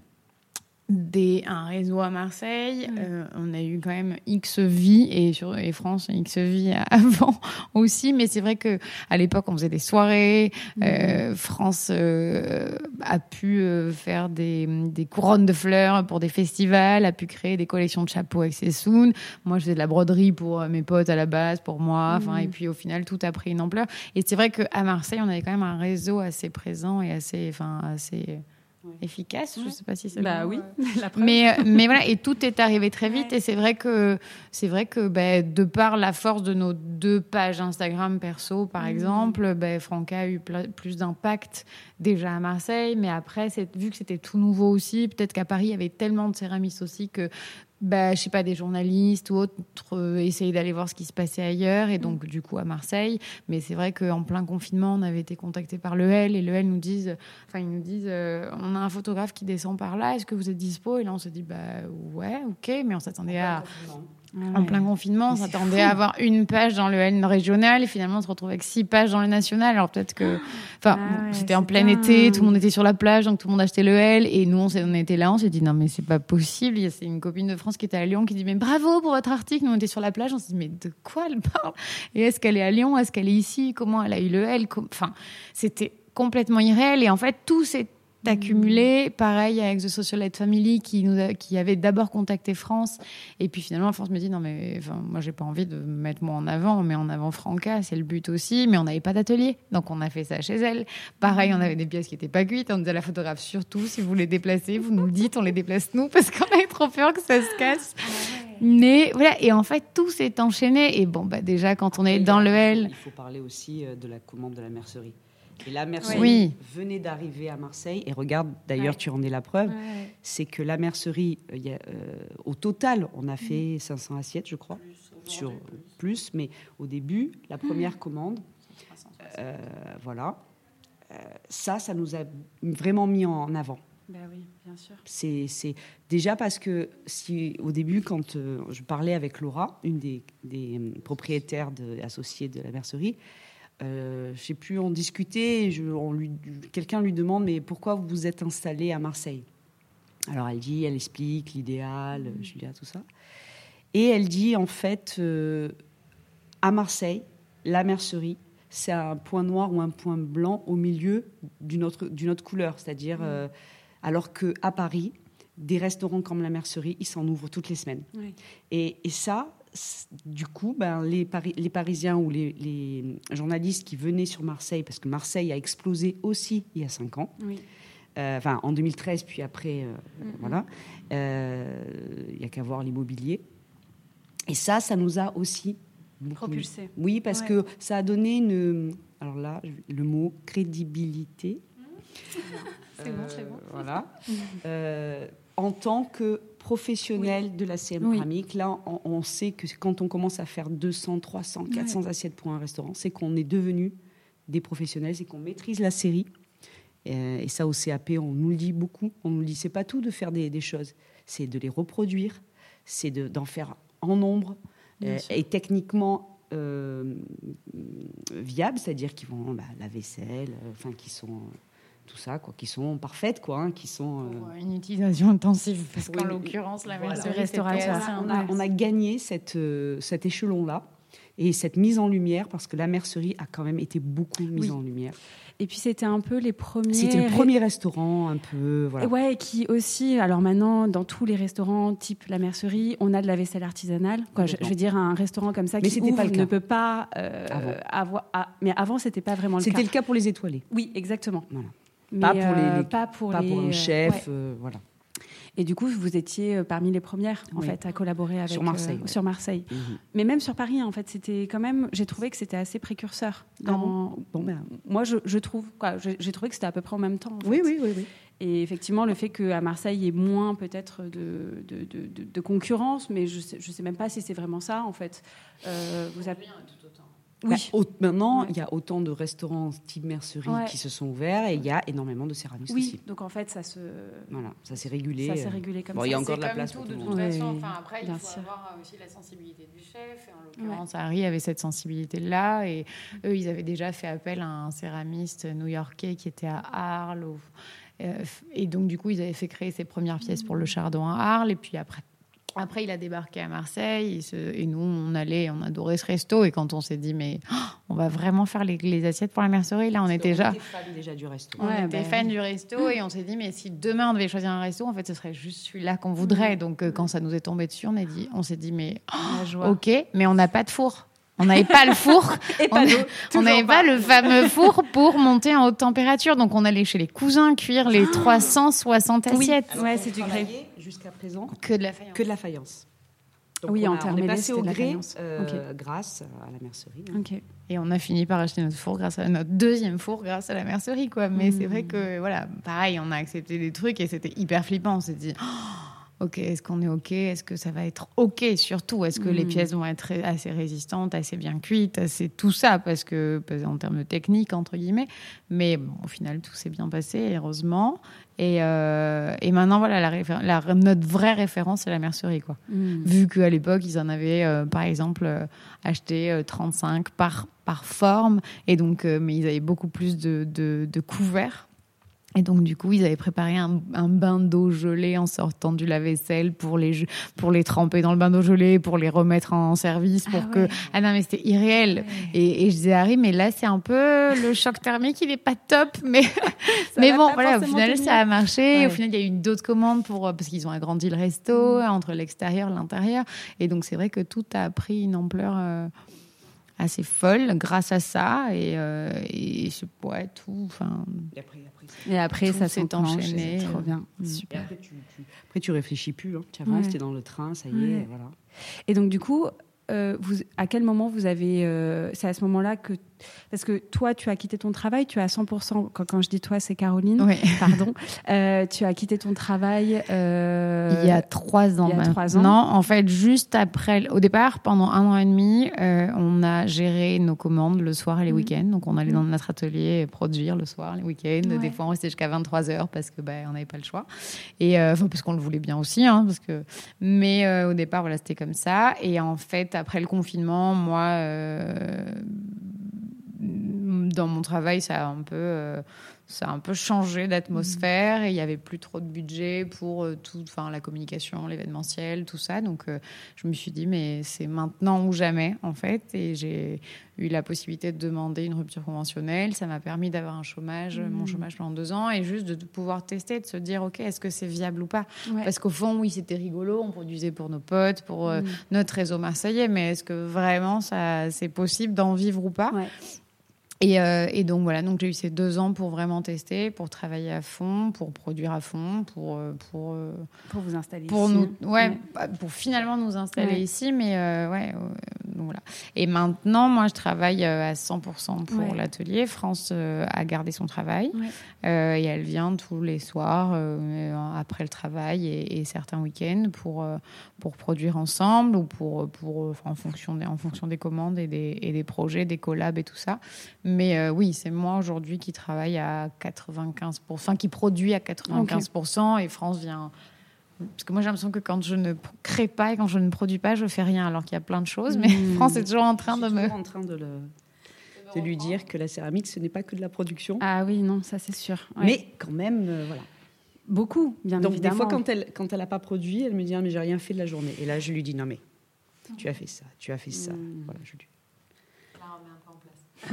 des, un réseau à Marseille. Euh, on a eu quand même X vie et, sur, et France X vie avant aussi. Mais c'est vrai que à l'époque, on faisait des soirées. Euh, France euh, a pu faire des, des, couronnes de fleurs pour des festivals, a pu créer des collections de chapeaux avec ses soon. Moi, je faisais de la broderie pour mes potes à la base, pour moi. Enfin, et puis au final, tout a pris une ampleur. Et c'est vrai qu'à Marseille, on avait quand même un réseau assez présent et assez, enfin, assez efficace. Je ne sais pas si c'est bah oui. mais euh, mais voilà et tout est arrivé très vite et c'est vrai que c'est vrai que bah, de par la force de nos deux pages Instagram perso par mmh. exemple, bah, Franca a eu plus d'impact déjà à Marseille, mais après vu que c'était tout nouveau aussi, peut-être qu'à Paris il y avait tellement de céramistes aussi que bah, je sais pas, des journalistes ou autres euh, essayer d'aller voir ce qui se passait ailleurs et donc du coup à Marseille. Mais c'est vrai qu'en plein confinement, on avait été contacté par le L et le L nous disent, enfin ils nous disent, euh, on a un photographe qui descend par là, est-ce que vous êtes dispo? Et là on se dit, bah ouais, ok, mais on s'attendait à en plein confinement, on s'attendait à avoir une page dans le L régional. Et finalement on se retrouve avec six pages dans le national. Alors peut-être que, enfin, ah c'était en plein été, tout le monde était sur la plage, donc tout le monde achetait le L. Et nous on, on était là, on s'est dit non mais c'est pas possible. C'est une copine de France qui était à Lyon qui dit mais bravo pour votre article. Nous on était sur la plage, on s'est dit mais de quoi elle parle? Et est-ce qu'elle est à Lyon? Est-ce qu'elle est ici? Comment elle a eu le L? Enfin, c'était complètement irréel. Et en fait tout s'est d'accumuler. Pareil avec The Social Aid Family qui, nous qui avait d'abord contacté France. Et puis finalement, France me dit non, mais enfin, moi, j'ai pas envie de me mettre moi en avant, on met en avant Franca, c'est le but aussi. Mais on n'avait pas d'atelier. Donc on a fait ça chez elle. Pareil, on avait des pièces qui n'étaient pas cuites. On disait à la photographe surtout, si vous les déplacez, vous nous le dites, on les déplace nous parce qu'on avait trop peur que ça se casse. Mais voilà, et en fait, tout s'est enchaîné. Et bon, bah, déjà, quand on est dans le L. Il faut parler aussi euh, de la commande de la mercerie. Et la mercerie venait d'arriver à Marseille. Et regarde, d'ailleurs, tu en es la preuve. C'est que la mercerie, euh, euh, au total, on a fait 500 assiettes, je crois. Plus, sur plus, mais au début, la première commande, euh, voilà, ça, ça nous a vraiment mis en avant. Ben oui, bien sûr. C'est déjà parce que si au début, quand je parlais avec Laura, une des, des propriétaires de, associées de la mercerie, euh, j'ai pu en discuter. Quelqu'un lui demande mais pourquoi vous vous êtes installé à Marseille? Alors elle dit, elle explique l'idéal, mmh. Julia, tout ça. Et elle dit en fait, euh, à Marseille, la mercerie, c'est un point noir ou un point blanc au milieu d'une autre, d'une autre couleur. C'est-à-dire, mmh. euh, alors qu'à Paris, des restaurants comme la mercerie, ils s'en ouvrent toutes les semaines. Et, et, ça, du coup, ben, les, les, Parisiens ou les, journalistes qui venaient sur Marseille, parce que Marseille a explosé aussi il y a cinq ans, euh, enfin en 2013, puis après, euh, mm-hmm. voilà, euh, il n'y a qu'à voir l'immobilier. Et ça, ça nous a aussi propulsé. Oui, parce que ça a donné une, alors là, le mot crédibilité. C'est bon, c'est bon. Voilà. en tant que professionnel de la céramique. Là, on, sait que quand on commence à faire 200, 300, 400 assiettes pour un restaurant, c'est qu'on est devenu des professionnels, c'est qu'on maîtrise la série. Et, ça, au CAP, on nous le dit beaucoup. On nous le dit, c'est pas tout de faire des, choses, c'est de les reproduire, c'est d'en faire en nombre. Et techniquement euh, viables, c'est-à-dire qui vont bah, la vaisselle, euh, enfin qui sont tout ça, quoi, qui sont parfaites, quoi, hein, qui sont euh, une utilisation intensive, parce qu'en l'occurrence la restauration, on a, on a, gagné cette, cet échelon-là et cette mise en lumière, parce que la mercerie a quand même été beaucoup mise en lumière. Et puis c'était un peu les premiers. C'était le premier restaurant un peu. Voilà. Ouais, qui aussi. Alors maintenant, dans tous les restaurants type la mercerie, on a de la vaisselle artisanale. Quoi, je, veux dire un restaurant comme ça qui ouvre, pas le ne peut pas euh, avoir. Ah, mais avant, c'était pas vraiment le cas. C'était le cas pour les étoilés. Oui, exactement. Voilà. Pas, pour les, euh, pas pour pas pour un chef, euh, voilà. Et du coup, vous étiez euh, parmi les premières en fait à collaborer avec sur Marseille. Euh, sur Marseille. Mhm. Mais même sur Paris, en fait, c'était quand même. J'ai trouvé que c'était assez précurseur. Ah bon, ben, moi, je, je trouve. J'ai trouvé que c'était à peu près en même temps. oui, oui, oui, oui. Et effectivement, le fait qu'à Marseille, il y ait moins peut-être de, de, de, de, concurrence, mais je ne sais même pas si c'est vraiment ça, en fait. Euh, vous avez... Oui. Bah, maintenant, il y a autant de restaurants type mercerie qui se sont ouverts et il y a énormément de céramistes oui. aussi. donc en fait, ça se. Voilà, ça s'est régulé. Ça s'est régulé comme bon, ça. Il y a encore de la place pour tout, de toute façon. Enfin, après, il faut avoir aussi la sensibilité du chef. Et en l'occurrence, Harry avait cette sensibilité-là. Et eux, ils avaient déjà fait appel à un céramiste new-yorkais qui était à Arles. Euh, et donc, du coup, ils avaient fait créer ses premières pièces pour le Chardon à Arles. Et puis après, après, il a débarqué à Marseille et, nous, on allait, on adorait ce resto. Et quand on s'est dit, mais oh, on va vraiment faire les, assiettes pour la mercerie, là, on était déjà. On était fan déjà du resto. On était ben fan du resto et on s'est dit, mais si demain on devait choisir un resto, en fait, ce serait juste celui-là qu'on voudrait. Donc, euh, quand ça nous est tombé dessus, on, dit, on s'est dit, mais oh, ok, mais on n'a pas de four. On n'avait pas le four. Et pas on n'avait pas, le fameux four pour monter en haute température. Donc, on allait chez les cousins cuire les 360 assiettes. Oui, ouais, c'est du grès. Jusqu'à présent. Que de la faïence. Que de la faïence. oui, en termes on est passé au grès euh, grâce à la mercerie. Hein. Et on a fini par acheter notre four grâce à notre deuxième four grâce à la mercerie, quoi. Mais c'est vrai mmh. que voilà, pareil, on a accepté des trucs et c'était hyper flippant. On s'est dit. Oh, ok, est-ce qu'on est ok? Est-ce que ça va être ok surtout? Est-ce que les hmm. pièces vont être assez résistantes, assez bien cuites, assez tout ça? Parce que en termes de technique entre guillemets, mais au final tout s'est bien passé heureusement. Et, euh, et maintenant voilà la, notre vraie référence c'est la mercerie quoi. Hmm. Vu qu'à l'époque ils en avaient euh, par exemple euh, acheté 35 par par forme et donc mais ils avaient beaucoup plus de, de, de couverts et donc, du coup, ils avaient préparé un, bain d'eau gelée en sortant du lave-vaisselle pour les, pour les tremper dans le bain d'eau gelée, pour les remettre en service, pour ah que. Ah non, mais c'était irréel. Et, et, je disais Harry, mais là, c'est un peu le choc thermique, il est pas top, mais, mais bon, voilà, au final, ça a marché. Au final, il y a eu d'autres commandes pour, parce qu'ils ont agrandi le resto mm. entre l'extérieur, l'intérieur. Et donc, c'est vrai que tout a pris une ampleur. Euh, assez folle grâce à ça et, euh, et je ouais, tout enfin et après, ça s'est enchaîné trop bien mm. super après tu, tu, après tu réfléchis plus hein. tu avances ouais. dans le train ça y est voilà et donc du coup euh, vous, à quel moment vous avez euh, c'est à ce moment-là que parce que toi, tu as quitté ton travail, tu as 100%, quand, quand je dis toi, c'est Caroline, pardon, euh, tu as quitté ton travail euh, il y a trois ans il y a trois ans. Non, en fait, juste après, au départ, pendant un an et demi, euh, on a géré nos commandes le soir et les mmh. week-ends. Donc, on allait dans notre atelier produire le soir, les week-ends. Des fois, on restait jusqu'à 23 heures parce que bah, on n'avait pas le choix. Et enfin, parce qu'on le voulait bien aussi, hein, parce que. Mais au départ, voilà, c'était comme ça. Et en fait, après le confinement, moi dans mon travail, ça a un peu, euh, ça a un peu changé d'atmosphère et il y avait plus trop de budget pour euh, tout, enfin la communication, l'événementiel, tout ça. Donc euh, je me suis dit mais c'est maintenant ou jamais en fait. Et j'ai eu la possibilité de demander une rupture conventionnelle. Ça m'a permis d'avoir un chômage, mon mmh. chômage pendant deux ans et juste de pouvoir tester, de se dire ok est-ce que c'est viable ou pas? Parce qu'au fond oui c'était rigolo, on produisait pour nos potes, pour mmh. notre réseau marseillais, mais est-ce que vraiment ça c'est possible d'en vivre ou pas? Euh, et, donc voilà, donc j'ai eu ces deux ans pour vraiment tester, pour travailler à fond, pour produire à fond, pour euh, pour euh, pour vous installer pour ici. Nous, ouais, pour finalement nous installer ici, mais ouais, donc voilà. Et maintenant, moi, je travaille à 100% pour Ouais. l'atelier. France a gardé son travail euh, et elle vient tous les soirs après le travail et, et certains week-ends pour pour produire ensemble ou pour pour enfin, en fonction des en fonction des commandes et des et des projets, des collabs et tout ça. Mais euh, oui, c'est moi aujourd'hui qui travaille à 95%, enfin qui produit à 95% et France vient. Parce que moi j'ai l'impression que quand je ne crée pas et quand je ne produis pas, je fais rien alors qu'il y a plein de choses. Mais Mm. France est toujours en train de me. toujours en train de, le, de lui dire que la céramique, ce n'est pas que de la production. Ah oui, non, ça c'est sûr. Ouais. Mais quand même, euh, voilà. beaucoup, bien Donc évidemment. des fois, quand elle quand elle n'a pas produit, elle me dit ah, mais j'ai rien fait de la journée. Et là, je lui dis non mais tu as fait ça, tu as fait ça. Mm. Voilà, je lui-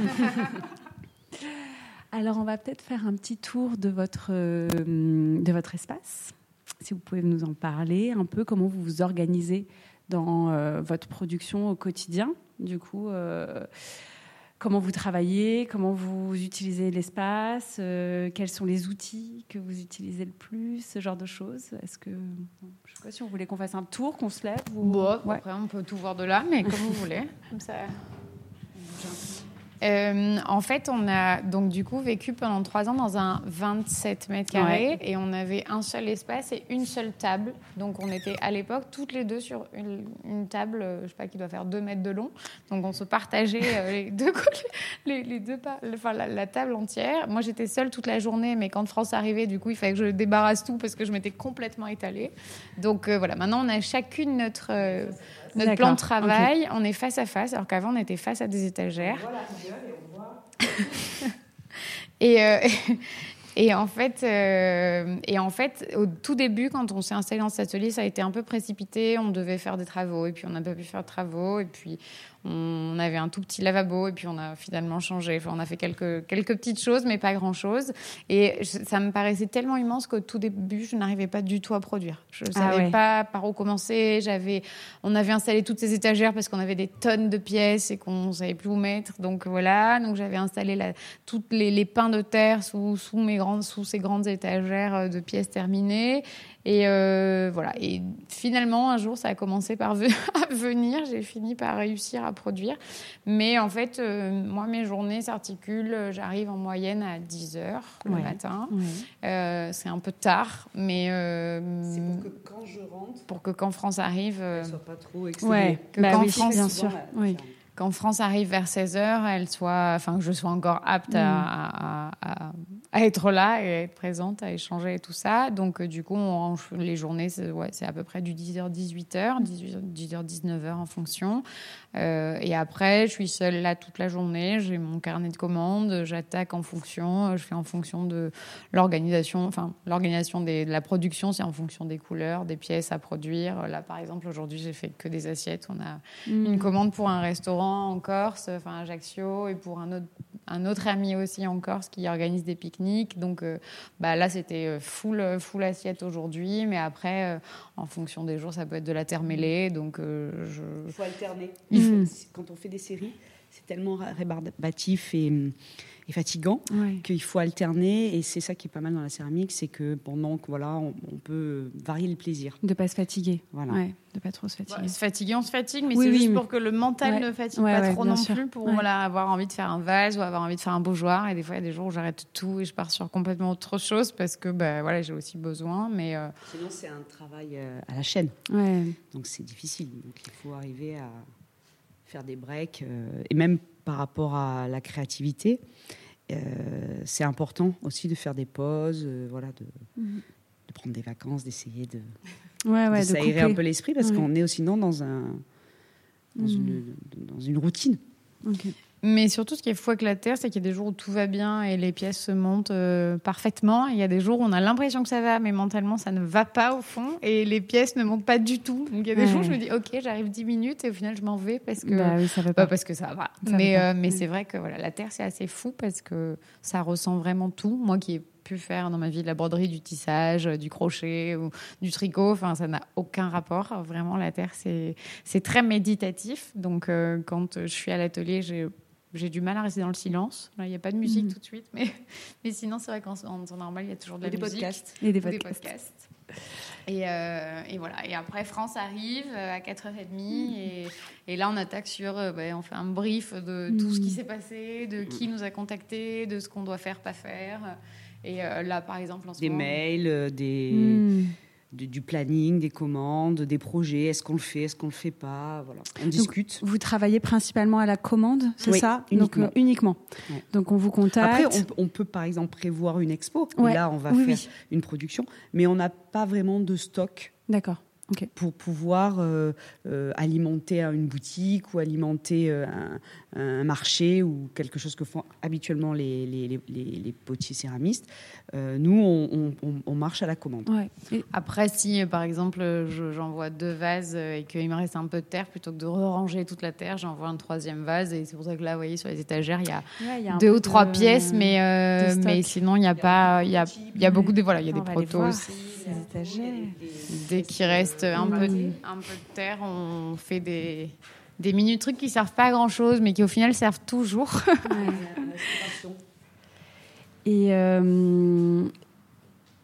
Alors, on va peut-être faire un petit tour de votre, euh, de votre espace. Si vous pouvez nous en parler un peu, comment vous vous organisez dans euh, votre production au quotidien. Du coup, euh, comment vous travaillez, comment vous utilisez l'espace, euh, quels sont les outils que vous utilisez le plus, ce genre de choses. Est-ce que, je sais pas si on voulait qu'on fasse un tour, qu'on se lève ou... Bon, Ouais. après on peut tout voir de là, mais comme vous voulez. Comme ça. Euh, en fait, on a donc du coup vécu pendant trois ans dans un 27 mètres carrés et on avait un seul espace et une seule table. Donc on était à l'époque toutes les deux sur une, une table, euh, je sais pas, qui doit faire deux mètres de long. Donc on se partageait euh, les deux, les, les deux, pa- enfin la, la table entière. Moi j'étais seule toute la journée, mais quand France arrivait, du coup il fallait que je débarrasse tout parce que je m'étais complètement étalée. Donc euh, voilà, maintenant on a chacune notre notre plan de travail, on est face à face, alors qu'avant on était face à des étagères. et, euh, et en fait, euh, et en fait, au tout début, quand on s'est installé dans cet atelier, ça a été un peu précipité. On devait faire des travaux, et puis on n'a pas pu faire de travaux, et puis on avait un tout petit lavabo, et puis on a finalement changé. Enfin, on a fait quelques quelques petites choses, mais pas grand chose. Et je- ça me paraissait tellement immense qu'au tout début, je n'arrivais pas du tout à produire. Je ne Ah savais ouais. pas par où commencer. J'avais, on avait installé toutes ces étagères parce qu'on avait des tonnes de pièces et qu'on ne savait plus où mettre. Donc voilà, donc j'avais installé la, toutes les, les pains de terre sous, sous, mes grandes, sous ces grandes étagères de pièces terminées. Et euh, voilà. Et finalement, un jour, ça a commencé par venir. J'ai fini par réussir à produire. Mais en fait, euh, moi, mes journées s'articulent. J'arrive en moyenne à 10 heures le Ouais. matin. Ouais. Euh, c'est un peu tard, mais euh, C'est pour que quand je rentre, pour que quand France arrive, euh, elle soit pas trop Ouais, exténuée. Que bah quand oui, France- bien sûr. Oui. quand France arrive vers 16h, elle soit, enfin, que je sois encore apte à, à- à- à être là et à être présente, à échanger et tout ça. Donc, euh, du coup, on range les journées, c'est ouais, à peu près du 10h, 18h, 10h, 19h en fonction. Euh, et après, je suis seule là toute la journée. J'ai mon carnet de commandes, j'attaque en fonction, euh, je fais en fonction de l'organisation, enfin, l'organisation de la production, c'est en fonction des couleurs, des pièces à produire. Là, par exemple, aujourd'hui, j'ai fait que des assiettes. On a une Mm. commande pour un restaurant en Corse, enfin Ajaccio, et pour un autre, un autre ami aussi en Corse qui organise des pique-niques. Donc euh, bah, là, c'était euh, full, full assiette aujourd'hui, mais après, euh, en fonction des jours, ça peut être de la terre mêlée. Donc euh, je... Il faut alterner. Faut- Quand on fait des séries, c'est tellement rébarbatif et, et fatigant Ouais. qu'il faut alterner. Et c'est ça qui est pas mal dans la céramique, c'est que pendant que voilà, on, on peut varier le plaisir. De pas se fatiguer. Voilà. Ouais, de pas trop se fatiguer. Ouais, se fatiguer, on se fatigue, mais Oui, c'est oui, juste mais- pour que le mental Ouais. ne fatigue Ouais, pas ouais, trop non sûr. plus, pour Ouais. voilà, avoir envie de faire un vase ou avoir envie de faire un bougeoir. Et des fois, il y a des jours où j'arrête tout et je pars sur complètement autre chose parce que bah, voilà, j'ai aussi besoin. Mais euh, Sinon, c'est un travail euh, à la chaîne. Ouais. Donc c'est difficile. Donc il faut arriver à faire des breaks. euh, et même par rapport à la créativité, euh, c'est important aussi de faire des pauses, euh, voilà, de, Mhm. de prendre des vacances, d'essayer de, Ouais, ouais, de s'aérer un peu l'esprit parce Ouais. qu'on est sinon dans, un, dans, Mhm. une, dans une routine. Mais surtout, ce qui est fou avec la Terre, c'est qu'il y a des jours où tout va bien et les pièces se montent euh, parfaitement. Et il y a des jours où on a l'impression que ça va, mais mentalement, ça ne va pas au fond. Et les pièces ne montent pas du tout. Donc il y a des Ouais. jours où je me dis, OK, j'arrive 10 minutes et au final, je m'en vais parce que. Bah oui, ça va Pas pas. parce que ça va. Ça mais va euh, mais Ouais. c'est vrai que voilà, la Terre, c'est assez fou parce que ça ressent vraiment tout. Moi qui ai pu faire dans ma vie de la broderie, du tissage, du crochet ou du tricot, enfin, ça n'a aucun rapport. Vraiment, la Terre, c'est c'est très méditatif. Donc, euh, quand je suis à l'atelier, j'ai j'ai du mal à rester dans le silence. Il n'y a pas de musique Mhm. tout de suite, mais, mais sinon, c'est vrai qu'en en temps normal, il y a toujours de la des musique. podcasts. Et des des podcasts. Et, euh, et, voilà. Et après, France arrive euh, à 4h30. Et, et là, on attaque sur. Ben, on fait un brief de tout ce qui s'est passé, de qui nous a contactés, de ce qu'on doit faire, pas faire. Et euh, là, par exemple, en ce Des moment- mails, euh, des. Du, du planning, des commandes, des projets. Est-ce qu'on le fait Est-ce qu'on le fait pas? Voilà. On discute. Vous travaillez principalement à la commande, c'est Oui, ça? Uniquement. Donc, euh, uniquement. Ouais. Donc on vous contacte. Après, on, on peut par exemple prévoir une expo. Ouais. là, on va Oui, faire oui. une production, mais on n'a pas vraiment de stock D'accord. Pour pouvoir euh, euh, alimenter une boutique ou alimenter euh, un, un marché ou quelque chose que font habituellement les, les, les, les- les potiers céramistes. Euh, nous, on, on- on- on marche à la commande. Ouais. Et- Après, si par exemple je- j'envoie deux vases et qu'il me reste un peu de terre, plutôt que de ranger toute la terre, j'envoie un troisième vase. Et c'est pour ça que là, vous voyez, sur les étagères, il y a Ouais, il y a un deux ou trois de- pièces, mais, euh, mais sinon, il n'y a pas. Il y a, il y a beaucoup de. Voilà, il y a On des protos aussi. ces étagères. Dès qu'il reste un peu, de, un peu de terre, on fait des, des mini trucs qui servent pas à grand chose, mais qui au final servent toujours. Et, euh,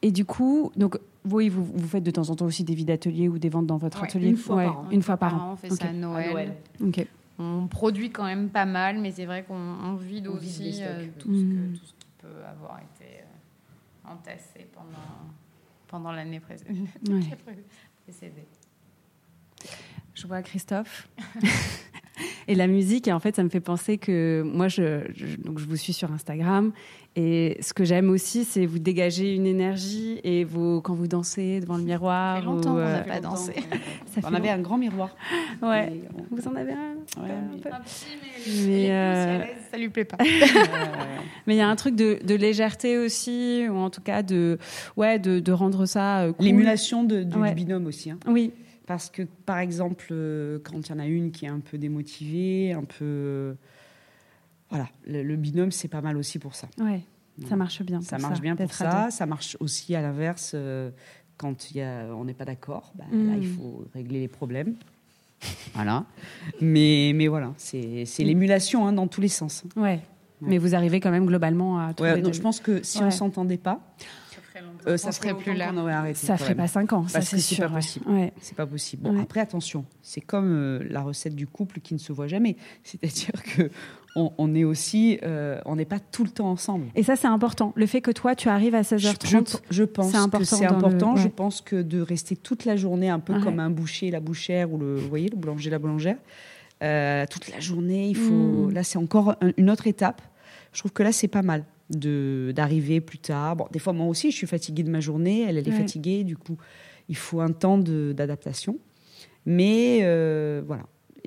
et du coup, donc, oui, vous, vous faites de temps en temps aussi des vides d'atelier ou des ventes dans votre Ouais, atelier une fois par an. Une fois par an. On fait ça à Noël. On produit quand même pas mal, mais c'est vrai qu'on on vide On vide aussi stocks. euh, tout, ce Mm. que- tout ce qui peut avoir été euh, entassé pendant, pendant l'année pré- Ouais. Je vois Christophe. et la musique, et en fait, ça me fait penser que moi, je- donc je vous suis sur Instagram. Et ce que j'aime aussi, c'est vous dégager une énergie. Et vous, quand vous dansez devant le miroir. Ça fait longtemps qu'on euh, n'a pas dansé. ça On fait avait un grand miroir. Ouais. On- Vous en avez un Ouais, un mais- peu Un petit, Mais, mais, euh, ça lui plaît pas. Mais il y a un truc de, de légèreté aussi, ou en tout cas de, ouais, de, de rendre ça euh, cool. L'émulation de- du Ouais. binôme aussi. hein. Oui, Parce que, par exemple, euh, quand il y en a une qui est un peu démotivée, un peu. Voilà, le, le binôme, c'est pas mal aussi pour ça. ouais, ça marche bien. Ça pour marche bien pour ça. Ça marche aussi à l'inverse. euh, quand il y a, on n'est pas d'accord, bah, là, il faut régler les problèmes. Voilà. Mais, mais voilà, c'est c'est Mm. l'émulation hein, dans tous les sens. Ouais. Mais vous arrivez quand même globalement à trouver Ouais, non, je pense que si Ouais. on s'entendait pas, euh, ça serait plus là. Arrêté. ça ferait même. pas cinq ans, ça c'est que c'est sûr. pas ouais. possible. Ouais. C'est pas possible. Bon, Ouais. après, attention, c'est comme euh, la recette du couple qui ne se voit jamais. C'est-à-dire que on, on est aussi, euh, on n'est pas tout le temps ensemble. Et ça c'est important. Le fait que toi tu arrives à Je, 16h30. je- je pense c'est important que c'est le- important. Je pense que de rester toute la journée, un peu comme un boucher, la bouchère, ou le, vous voyez, le boulanger, la boulangère, euh, toute la journée, il faut. Mm. Là, c'est encore un- une autre étape. Je trouve que là, c'est pas mal de d'arriver plus tard. Bon, des fois, moi aussi, je suis fatiguée de ma journée. Elle, elle est Ouais. fatiguée. Du coup, il faut un temps de- d'adaptation. Mais euh, voilà,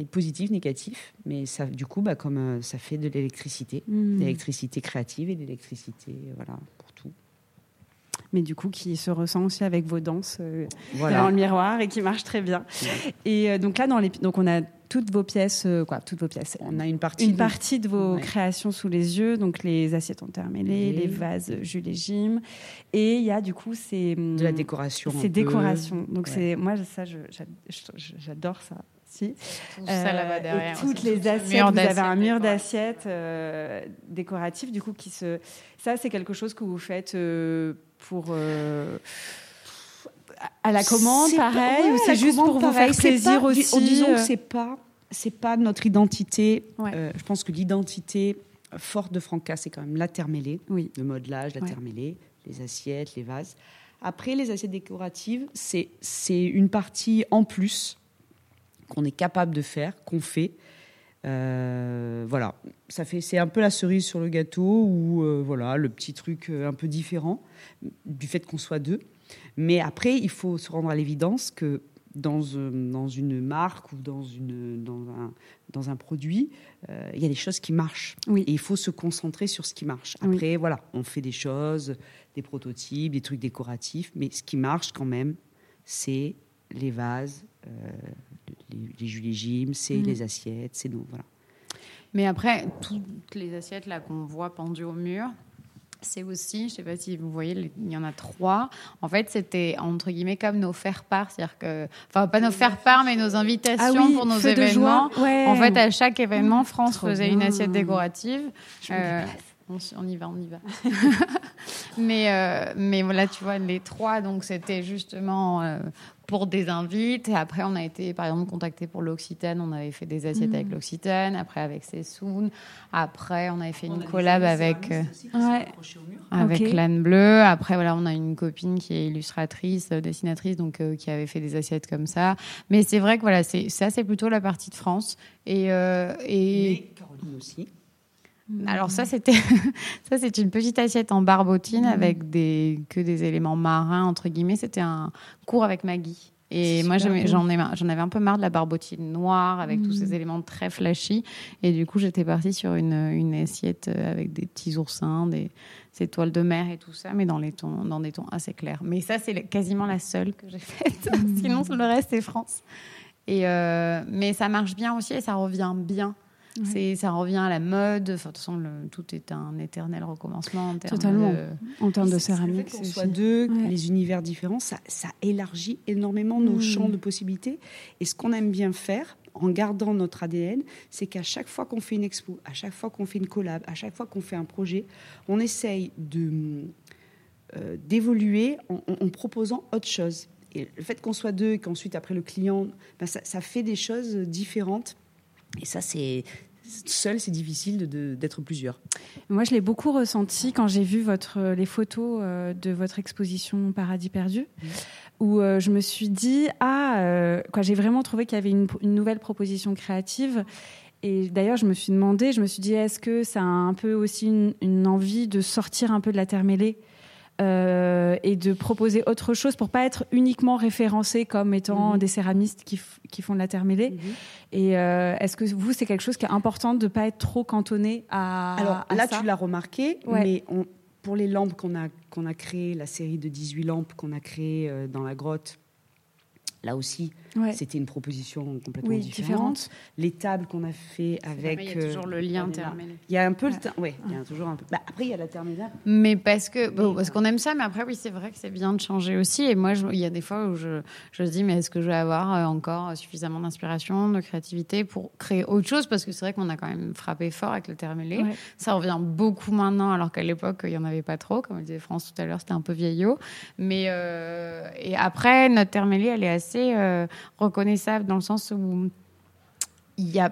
positif, négatif. Mais ça, du coup, bah, comme euh, ça fait de l'électricité, de l'électricité créative et l'électricité, euh, voilà, pour tout. Mais du coup qui se ressent aussi avec vos danses euh, Voilà. devant le miroir et qui marche très bien. Et euh, donc là dans les, donc on a toutes vos pièces, euh, quoi, toutes vos pièces. On a une partie. une de- partie de vos Ouais. créations sous les yeux, donc les assiettes en terre mêlée, Oui. les vases Jules et Jim. Et il y a du coup ces, de la décoration. un ces décorations. Donc Ouais. c'est moi ça, j'adore ça. Si. Tout ça là-bas Euh, derrière. Et toutes les assiettes, vous avez un mur d'assiettes euh, décoratif, du coup, qui se. Ça, c'est quelque chose que vous faites euh, pour. euh, à la commande, pas- pareil, ouais, ou c'est juste pour vous pareil. faire plaisir pas- aussi dis- Disons que c'est pas, c'est pas notre identité. Ouais. Euh, je pense que l'identité forte de Franca, c'est quand même la terre mêlée, Oui. le modelage, la Ouais. terre mêlée, les assiettes, les vases. Après, les assiettes décoratives, c'est c'est une partie en plus qu'on est capable de faire, qu'on fait. Euh, voilà, ça fait, c'est un peu la cerise sur le gâteau ou euh, voilà le petit truc euh, un peu différent du fait qu'on soit deux. Mais après, il faut se rendre à l'évidence que dans, dans une marque ou dans, une, dans, un, dans un produit, euh, il y a des choses qui marchent. Oui. Et il faut se concentrer sur ce qui marche. Oui. Après, voilà, on fait des choses, des prototypes, des trucs décoratifs, mais ce qui marche quand même, c'est les vases, euh, les, les Jim, c'est Mhm. les assiettes, c'est nous. Voilà. Mais après, toutes les assiettes là qu'on voit pendues au mur, c'est aussi, je ne sais pas si vous voyez, il y en a trois. En fait, c'était entre guillemets comme nos faire-part, c'est-à-dire que, enfin pas nos faire-part, mais nos invitations Ah oui, pour nos événements. joie. Ouais. En fait, à chaque événement, France Trop faisait une assiette décorative. Je Euh. On, y va, on y va. Mais, euh, mais voilà, tu vois, les trois, donc c'était justement euh, pour des invites. Et après, on a été, par exemple, contacté pour l'Occitane. On avait fait des assiettes avec l'Occitane. Après, avec Sessoun. Après, on avait fait une collab avec, euh, Ouais. avec Ok. l'âne bleu. Après, voilà, on a une copine qui est illustratrice, dessinatrice, donc euh, qui avait fait des assiettes comme ça. Mais c'est vrai que voilà, c'est ça, c'est plutôt la partie de France. Et, euh, et Et Caroline aussi. Alors ça, c'était ça, c'est une petite assiette en barbotine avec des que des éléments marins entre guillemets. C'était un cours avec Maggie. Et moi, j'en ai j'en avais un peu marre de la barbotine noire avec tous ces éléments très flashy. Et du coup, j'étais partie sur une, une assiette euh, avec des petits oursins, des ces toiles de mer et tout ça, mais dans les tons, dans des tons assez clairs. Mais ça, c'est quasiment la seule que j'ai faite. Sinon, le reste, c'est France. Et euh, mais ça marche bien aussi et ça revient bien. C'est, ça revient à la mode. Enfin, de toute façon, le- tout est un éternel recommencement en termes Totalement. de- En termes de céramique, fait qu'on c'est soit deux, Ouais. les univers différents, ça, ça élargit énormément nos Mm. champs de possibilités. Et ce qu'on aime bien faire, en gardant notre ADN, c'est qu'à chaque fois qu'on fait une expo, à chaque fois qu'on fait une collab, à chaque fois qu'on fait un projet, on essaye de euh, d'évoluer en, en- en proposant autre chose. Et le fait qu'on soit deux et qu'ensuite après le client, ben, ça, ça fait des choses différentes. Et ça, c'est seul, c'est difficile d'être plusieurs. Moi, je l'ai beaucoup ressenti quand j'ai vu votre, les photos euh, de votre exposition Paradis perdu, où euh, je me suis dit, ah, euh, quoi, j'ai vraiment trouvé qu'il y avait une, une nouvelle proposition créative. Et d'ailleurs, je me suis demandé, je me suis dit, est-ce que ça a un peu aussi une, une envie de sortir un peu de la terre mêlée? Euh, et de proposer autre chose pour pas être uniquement référencé comme étant Mhm. des céramistes qui, qui font de la terre mêlée. Et euh, est-ce que vous, c'est quelque chose qui est important de pas être trop cantonné à Alors à là, ça tu l'as remarqué, Ouais. mais on- pour les lampes qu'on a, qu'on a créées, la série de 18 lampes qu'on a créées euh, dans la grotte, là aussi, Ouais. c'était une proposition complètement Oui, différente. différente. Les tables qu'on a fait avec... il y a toujours euh, le lien intermêlé. Il y a un peu Ouais. le... Ouais, il y a toujours un peu... Bah, après, il y a la terminale. Mais parce que bon, parce qu'on aime ça, mais après oui, c'est vrai que c'est bien de changer aussi. Et moi, je- il y a des fois où je, je me dis, mais est-ce que je vais avoir euh, encore suffisamment d'inspiration, de créativité pour créer autre chose? Parce que c'est vrai qu'on a quand même frappé fort avec le terme mêlé. Ouais. Ça revient beaucoup maintenant, alors qu'à l'époque, il y en avait pas trop. Comme disait France tout à l'heure, c'était un peu vieillot. Mais euh, et après, notre terme mêlé, elle est assez euh, reconnaissable dans le sens où il y a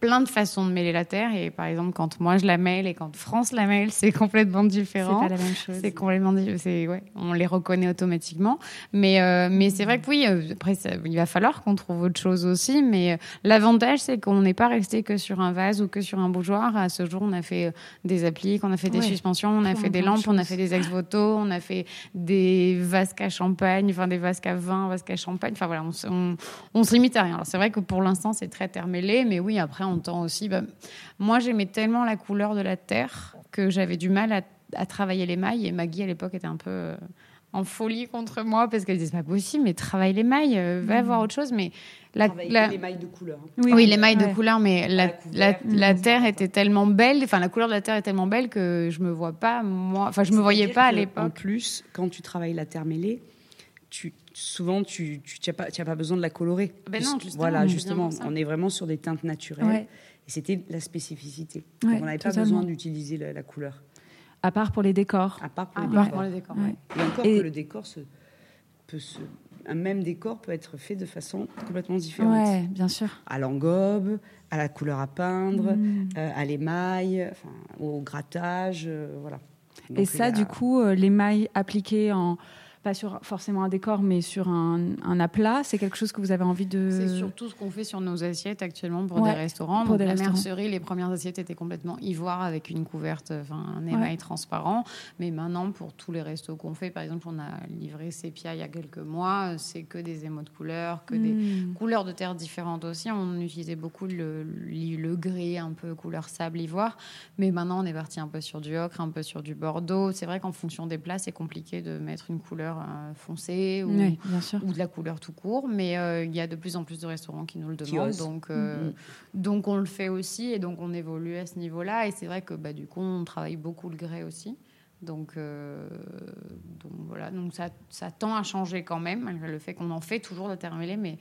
plein de façons de mêler la terre. Et par exemple, quand moi je la mêle et quand France la mêle, c'est complètement C'est différent. pas la même chose. C'est complètement di- c'est ouais, on les reconnaît automatiquement. Mais euh, mais c'est vrai que oui, euh, après ça- il va falloir qu'on trouve autre chose aussi. Mais euh, l'avantage c'est qu'on n'est pas resté que sur un vase ou que sur un bougeoir. À ce jour, on a fait des appliques, on a fait des Ouais. suspensions, on a fait des lampes, on a fait des ex-voto, on a fait des vasques à champagne, enfin des vasques à vin, vasques à champagne. Enfin voilà, on, se- on, on se limite à rien. Alors c'est vrai que pour l'instant c'est très terre-mêlé, mais oui après aussi. bah, moi j'aimais tellement la couleur de la terre que j'avais du mal à, à travailler les mailles et Maggie à l'époque était un peu euh, en folie contre moi parce qu'elle disait c'est pas possible mais travaille les mailles, euh, va voir autre chose. Mais la, les mailles de couleur. oui, les mailles de couleur, mais la, la la, couverte, la tout terre était tellement belle, enfin la couleur de la terre est tellement belle que je me vois pas moi, enfin je me voyais pas à que, En l'époque. plus, quand tu travailles la terre mêlée, tu, souvent, tu n'as pas, tu as pas besoin de la colorer. Ben non, justement, Voilà, justement, on est vraiment sur des teintes naturelles. Ouais. Et c'était la spécificité. Ouais, Donc, on n'avait pas besoin d'utiliser la, la couleur, À part pour les décors. à part pour À les part décors. pour les décors. Ouais. Et encore Et- que le décor se, peut se, un même décor peut être fait de façon complètement différente. Ouais, bien sûr. À l'engobe, à la couleur à peindre, Mm. euh, à l'émail, enfin, au grattage, euh, voilà. Et ça, a- du coup, euh, l'émail appliqué en pas sur forcément un décor, mais sur un, un aplat, c'est quelque chose que vous avez envie de. C'est surtout ce qu'on fait sur nos assiettes actuellement pour Ouais, des restaurants. pour Donc, des la restaurants. mercerie, les premières assiettes étaient complètement ivoire avec une couverte, enfin un émail Ouais. transparent. Mais maintenant, pour tous les restos qu'on fait, par exemple, on a livré Sepia il y a quelques mois, c'est que des émaux de couleurs, que des Mm. couleurs de terre différentes aussi. On utilisait beaucoup le, le, le gris, un peu couleur sable ivoire. Mais maintenant, on est parti un peu sur du ocre, un peu sur du bordeaux. C'est vrai qu'en fonction des plats, c'est compliqué de mettre une couleur euh, foncée ou, Oui, bien sûr. ou de la couleur tout court. Mais euh, il y a de plus en plus de restaurants qui nous le demandent. Donc, euh, Mhm. donc, on le fait aussi. Et donc, on évolue à ce niveau-là. Et c'est vrai que bah, du coup, on travaille beaucoup le grès aussi. Donc, euh, donc voilà, donc ça, ça tend à changer quand même, malgré le fait qu'on en fait toujours de terre mêlée, mais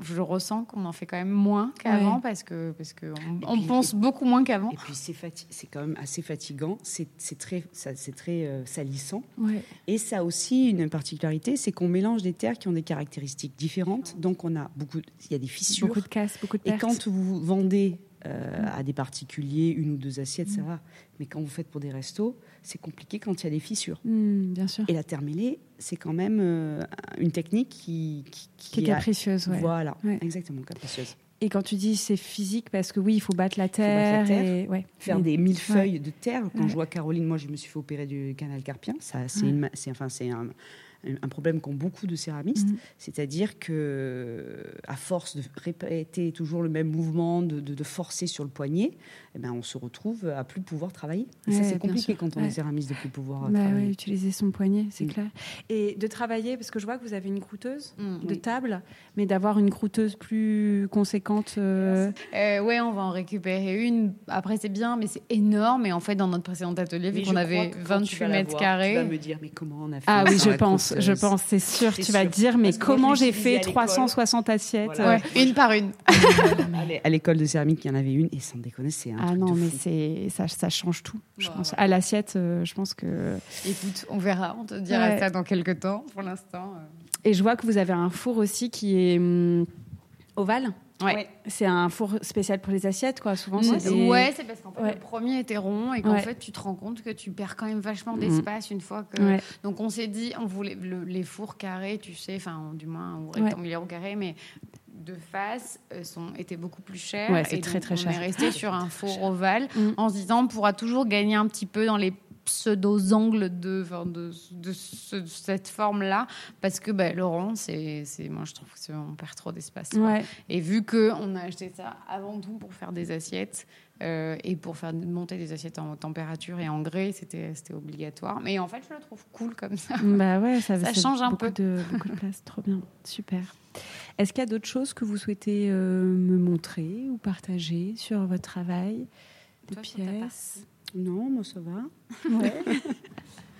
je ressens qu'on en fait quand même moins qu'avant Ouais. parce que parce que on, Et on puis- pense beaucoup moins qu'avant. Et puis c'est c'est quand même assez fatigant, c'est très, c'est très euh, salissant. Ouais. Et ça a aussi une particularité, c'est qu'on mélange des terres qui ont des caractéristiques différentes. Donc on a beaucoup, il y a des fissures. Beaucoup de casse, beaucoup de Et pertes. quand vous vendez euh, à des particuliers une ou deux assiettes, ça va. Mais quand vous faites pour des restos, c'est compliqué quand il y a des fissures. Hmm, bien sûr. Et la terre mêlée, c'est quand même euh, une technique qui, qui, Qui est a- capricieuse, ouais. Voilà, Ouais. exactement, capricieuse. Et quand tu dis c'est physique, parce que oui, il faut battre la battre la terre. terre, et, ouais. Faire des millefeuilles de terre. Quand je vois Caroline, moi, je me suis fait opérer du canal carpien. Ça, c'est enfin, c'est un, un problème qu'ont beaucoup de céramistes. Mhm. C'est-à-dire que, à force de répéter toujours le même mouvement, de, de- de forcer sur le poignet, eh ben, on se retrouve à plus pouvoir travailler. Et ça, Ouais, c'est bien compliqué sûr. quand on Ouais. est céramiste de plus pouvoir Bah travailler. ouais, utiliser son poignet, c'est Mm. clair. Et de travailler, parce que je vois que vous avez une croûteuse Mm. de Oui. table, mais d'avoir une croûteuse plus conséquente. euh, Euh, ouais, on va en récupérer une. Après, c'est bien, mais c'est énorme. Et en fait, dans notre précédent atelier, vu qu'on avait crois que quand tu 28 vas la mètres voir, carrés. Tu vas me dire, mais comment on a fait Ah oui, je la pense, je pense, c'est sûr. C'est Tu vas sûr. te dire, mais comment j'ai fait l'école. 360 assiettes Voilà. Ouais, une par une. À l'é- À l'école de céramique, il y en avait une, et sans déconner, c'est un Ah truc non, de mais c'est ça, ça change tout. Je pense ouais. à l'assiette, euh, je pense que. Écoute, on verra. On te dira Ouais. ça dans quelques temps. Pour l'instant. euh. Et je vois que vous avez un four aussi qui est hum, ovale. Ouais. C'est un four spécial pour les assiettes, quoi. Souvent, c'est des- Ouais, c'est parce qu'en fait, Ouais. le premier était rond et qu'en Ouais. fait, tu te rends compte que tu perds quand même vachement Mhm. d'espace une fois que. Donc, on s'est dit, on voulait le- les fours carrés, tu sais, enfin, du moins, ou rectangulaires ou carrés, mais de face euh, sont, étaient beaucoup plus chers. Ouais, c'est très, donc, très on cher. est resté sur un four ovale Mm. en se disant, on pourra toujours gagner un petit peu dans les pseudo-angles de, enfin, de, de ce- de cette forme-là, parce que bah, le rond, c'est, moi je trouve qu'on perd trop d'espace. Ouais. Et vu qu'on a acheté ça avant tout pour faire des assiettes euh, et pour faire monter des assiettes en température et en grès, c'était, obligatoire. Mais en fait, je le trouve cool comme ça. Bah ouais, ça, change un peu. De, beaucoup de place, trop bien, super. Est-ce qu'il y a d'autres choses que vous souhaitez euh, me montrer ou partager sur votre travail de Toi, sur ta pièces? Non, moi ça va. Ouais.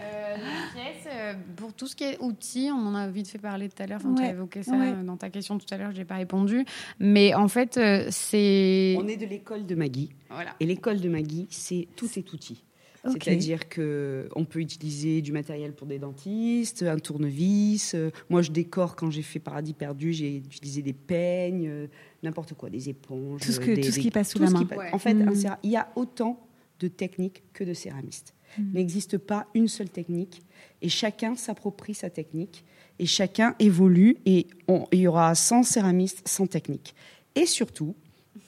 Euh, les pièces, euh, pour tout ce qui est outils, on en a vite fait parler tout à l'heure. Enfin, Tu as évoqué ça ouais. dans ta question tout à l'heure, je n'ai pas répondu. Mais en fait, euh, c'est. On est de l'école de Maggie. Voilà. Et l'école de Maggie, c'est tout est outil. C'est-à-dire que on peut utiliser du matériel pour des dentistes, un tournevis. Moi, je décore quand j'ai fait Paradis perdu, j'ai utilisé des peignes, n'importe quoi, des éponges. Tout ce que- des- tout ce des- qui passe sous tout la qui main. Ouais. En fait, Mm. céra- il y a autant de techniques que de céramistes. Mm. Il n'existe pas une seule technique et chacun s'approprie sa technique et chacun évolue et on- il y aura 100 céramistes, 100 techniques. Et surtout,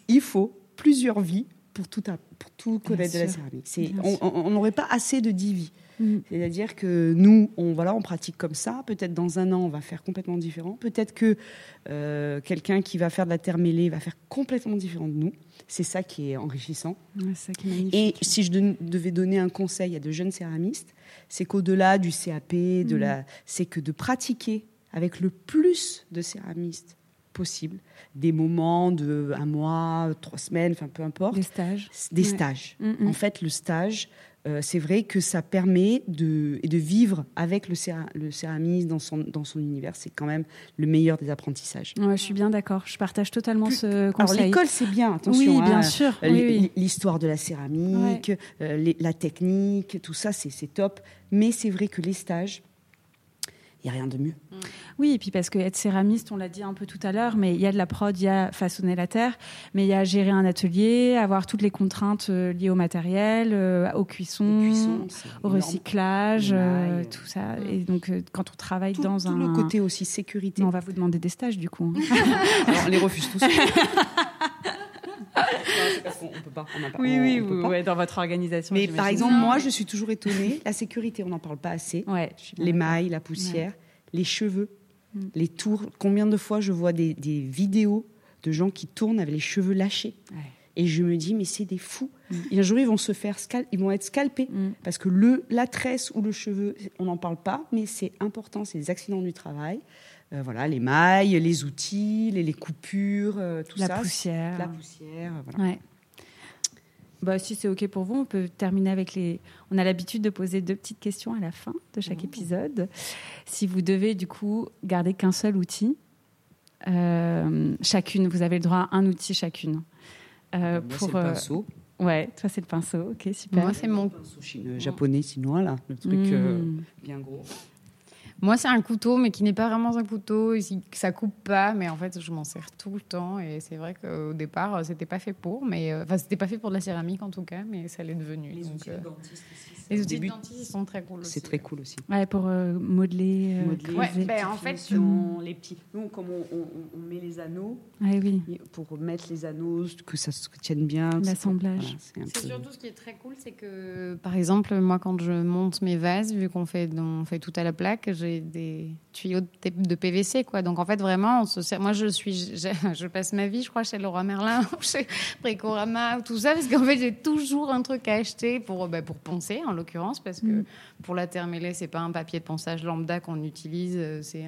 il faut plusieurs vies pour tout, pour tout connaître de la céramique. On n'aurait pas assez de 10 vies. Mm. C'est-à-dire que nous, on, voilà, on pratique comme ça. Peut-être dans un an, on va faire complètement différent. Peut-être que euh, quelqu'un qui va faire de la terre mêlée va faire complètement différent de nous. C'est ça qui est enrichissant. Ouais, c'est ça qui est magnifique. Et si je devais donner un conseil à de jeunes céramistes, c'est qu'au-delà du CAP, de la, c'est que de pratiquer avec le plus de céramistes possible, des moments de un mois, trois semaines, enfin peu importe, Des stages. des Ouais. stages. Mm, mm. En fait, le stage, euh, c'est vrai que ça permet de, vivre avec le, céra- le céramiste dans son, dans son univers. C'est quand même le meilleur des apprentissages. Ouais, je suis bien d'accord. Je partage totalement ce Alors conseil. l'école, c'est bien, attention. oui, bien hein. sûr. Euh, oui. L'histoire de la céramique, euh, les- la technique, tout ça, c'est top. Mais c'est vrai que les stages, n'y a rien de mieux. Oui, et puis parce que être céramiste, on l'a dit un peu tout à l'heure, mais il y a de la prod, il y a façonner la terre, mais il y a gérer un atelier, avoir toutes les contraintes euh, liées au matériel, euh, aux cuissons, au recyclage, euh, tout ça. Mm. Et donc, euh, quand on travaille Tout, dans tout un... le côté aussi sécurité. On va vous demander des stages, du coup. hein. Alors, on les refuse tous. On on- on peut pas. dans votre organisation. Mais par exemple, Non, moi, mais- je suis toujours étonnée. La sécurité, on n'en parle pas assez. ouais, les mailles, la poussière, les cheveux, Mm. les tours. Combien de fois je vois des, des vidéos de gens qui tournent avec les cheveux lâchés Ouais. et je me dis mais c'est des fous. Mm. Et un jour ils vont se faire scal- ils vont être scalpés Mm. parce que le la tresse ou le cheveu, on n'en parle pas, mais c'est important. C'est les accidents du travail. Euh, voilà, les mailles, les outils, les, les coupures, euh, tout La ça. poussière. La poussière, euh, voilà. Ouais. Bah, si c'est OK pour vous, on peut terminer avec les. On a l'habitude de poser deux petites questions à la fin de chaque Oh. épisode. Si vous devez, du coup, garder qu'un seul outil, Euh, chacune, vous avez le droit à un outil chacune. Euh, Moi, pour, c'est le pinceau. Ouais, toi c'est le pinceau, ok super. Moi c'est mon pinceau japonais chinois là, le truc mmh. bien gros. Moi, c'est un couteau, mais qui n'est pas vraiment un couteau, ça coupe pas, mais en fait, je m'en sers tout le temps. Et c'est vrai qu'au départ, c'était pas fait pour, mais enfin, c'était pas fait pour de la céramite en tout cas, mais ça l'est devenu. Les outils de dentiste aussi. Les outils de dentiste, sont très cool aussi. C'est très cool aussi. Ouais, pour euh, modeler. Euh, modeler ouais, ben, en fait, les petits. Nous, comme on, on, met les anneaux, ah, oui. pour mettre les anneaux, que ça se tienne bien. L'assemblage. c'est surtout ce qui est très cool, c'est que, par exemple, moi, quand je monte mes vases, vu qu'on fait, on fait tout à la plaque, j'ai des tuyaux de PVC, quoi. Donc, en fait, vraiment, on se moi, je suis, je, passe ma vie, je crois, chez Leroy Merlin, chez Bricorama, tout ça, parce qu'en fait, j'ai toujours un truc à acheter pour, bah, pour poncer, en l'occurrence, parce que mm. pour la terre mêlée, c'est pas un papier de ponçage lambda qu'on utilise, euh, c'est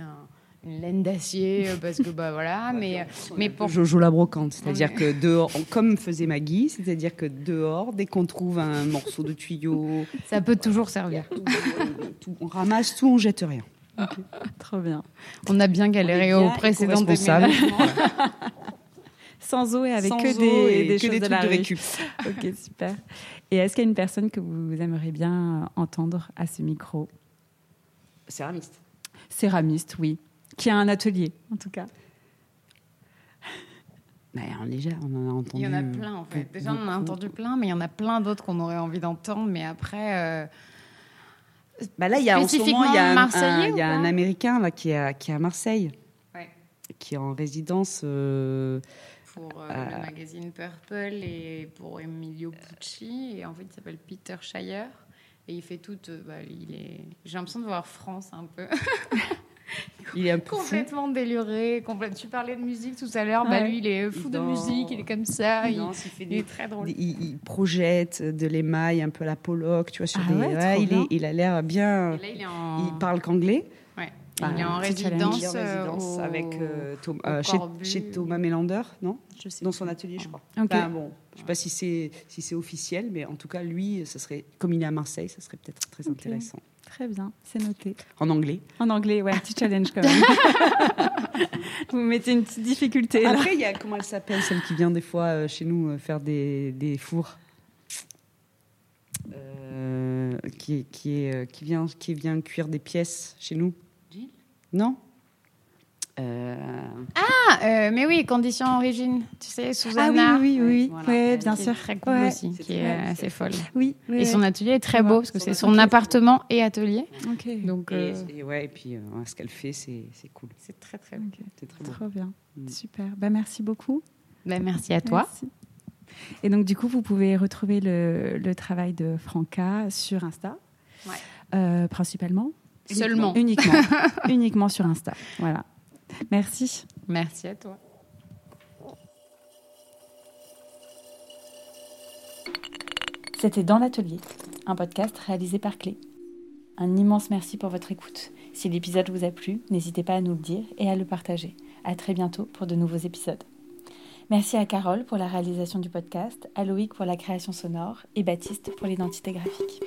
une laine d'acier euh, parce que bah voilà mais mais pour Jojo la brocante c'est-à-dire que dehors comme faisait Maggie c'est-à-dire que dehors dès qu'on trouve un morceau de tuyau ça peut toujours servir. on ramasse tout on jette rien. Trop bien. On a bien galéré au précédent sans eau et avec que des, des, choses de la récup. ok, super. Et est-ce qu'il y a une personne que vous aimeriez bien entendre à ce micro? Céramiste. Céramiste, oui. Qui a un atelier, en tout cas. Mais en léger, on en a entendu. Il y en a plein, en fait. Déjà, on en a entendu plein, mais il y en a plein d'autres qu'on aurait envie d'entendre. Mais après. Euh, bah là, il y a en ce moment, il y a, un, il y a un, Américain là, qui, est à, qui est à Marseille, ouais. qui est en résidence. Euh, pour euh, le magazine Purple et pour Emilio Pucci. Et en fait, il s'appelle Peter Shire. Et il fait tout. Euh, bah, il est... J'ai l'impression de voir France un peu. il est un peu complètement déluré. Tu parlais de musique tout à l'heure. Bah, lui, il est fou de musique. Il est comme ça. il, est très drôle. Il, projette de l'émail un peu à la Pollock. Tu vois, sur ah il, est, il a l'air bien. Là, en... il parle qu'anglais. Ouais il est en résidence, euh, avec euh, euh, chez, Thomas Melander, non je sais Dans son atelier, je crois. Enfin, bon, je ne sais pas si c'est si c'est officiel, mais en tout cas, lui, ça serait comme il est à Marseille, ça serait peut-être très intéressant. Très bien, c'est noté. En anglais En anglais, ouais, petit challenge quand même. Vous mettez une petite difficulté. Après, il y a comment elle s'appelle, celle qui vient des fois chez nous faire des, des fours. qui, qui, est, qui, vient, qui vient cuire des pièces chez nous. Non euh, Ah, euh, mais oui, condition origine. Tu sais, Susanna. Ah oui, oui, oui, bien sûr. Très cool aussi, qui est assez folle. Oui, Et son atelier est très beau parce que c'est son appartement et atelier. Ok. Donc, et, euh, ouais, et puis ce qu'elle fait, c'est cool. C'est très très, okay. c'est très beau. Trop bien, mm. super. Bah, merci beaucoup. Bah, merci à toi. Et donc du coup, vous pouvez retrouver le, le travail de Franca sur Insta, ouais. principalement. Seulement. Uniquement. uniquement sur Insta. Voilà. Merci. Merci à toi. C'était Dans l'atelier, un podcast réalisé par Clé. Un immense merci pour votre écoute. Si l'épisode vous a plu, n'hésitez pas à nous le dire et à le partager. À très bientôt pour de nouveaux épisodes. Merci à Carole pour la réalisation du podcast, à Loïc pour la création sonore et Baptiste pour l'identité graphique.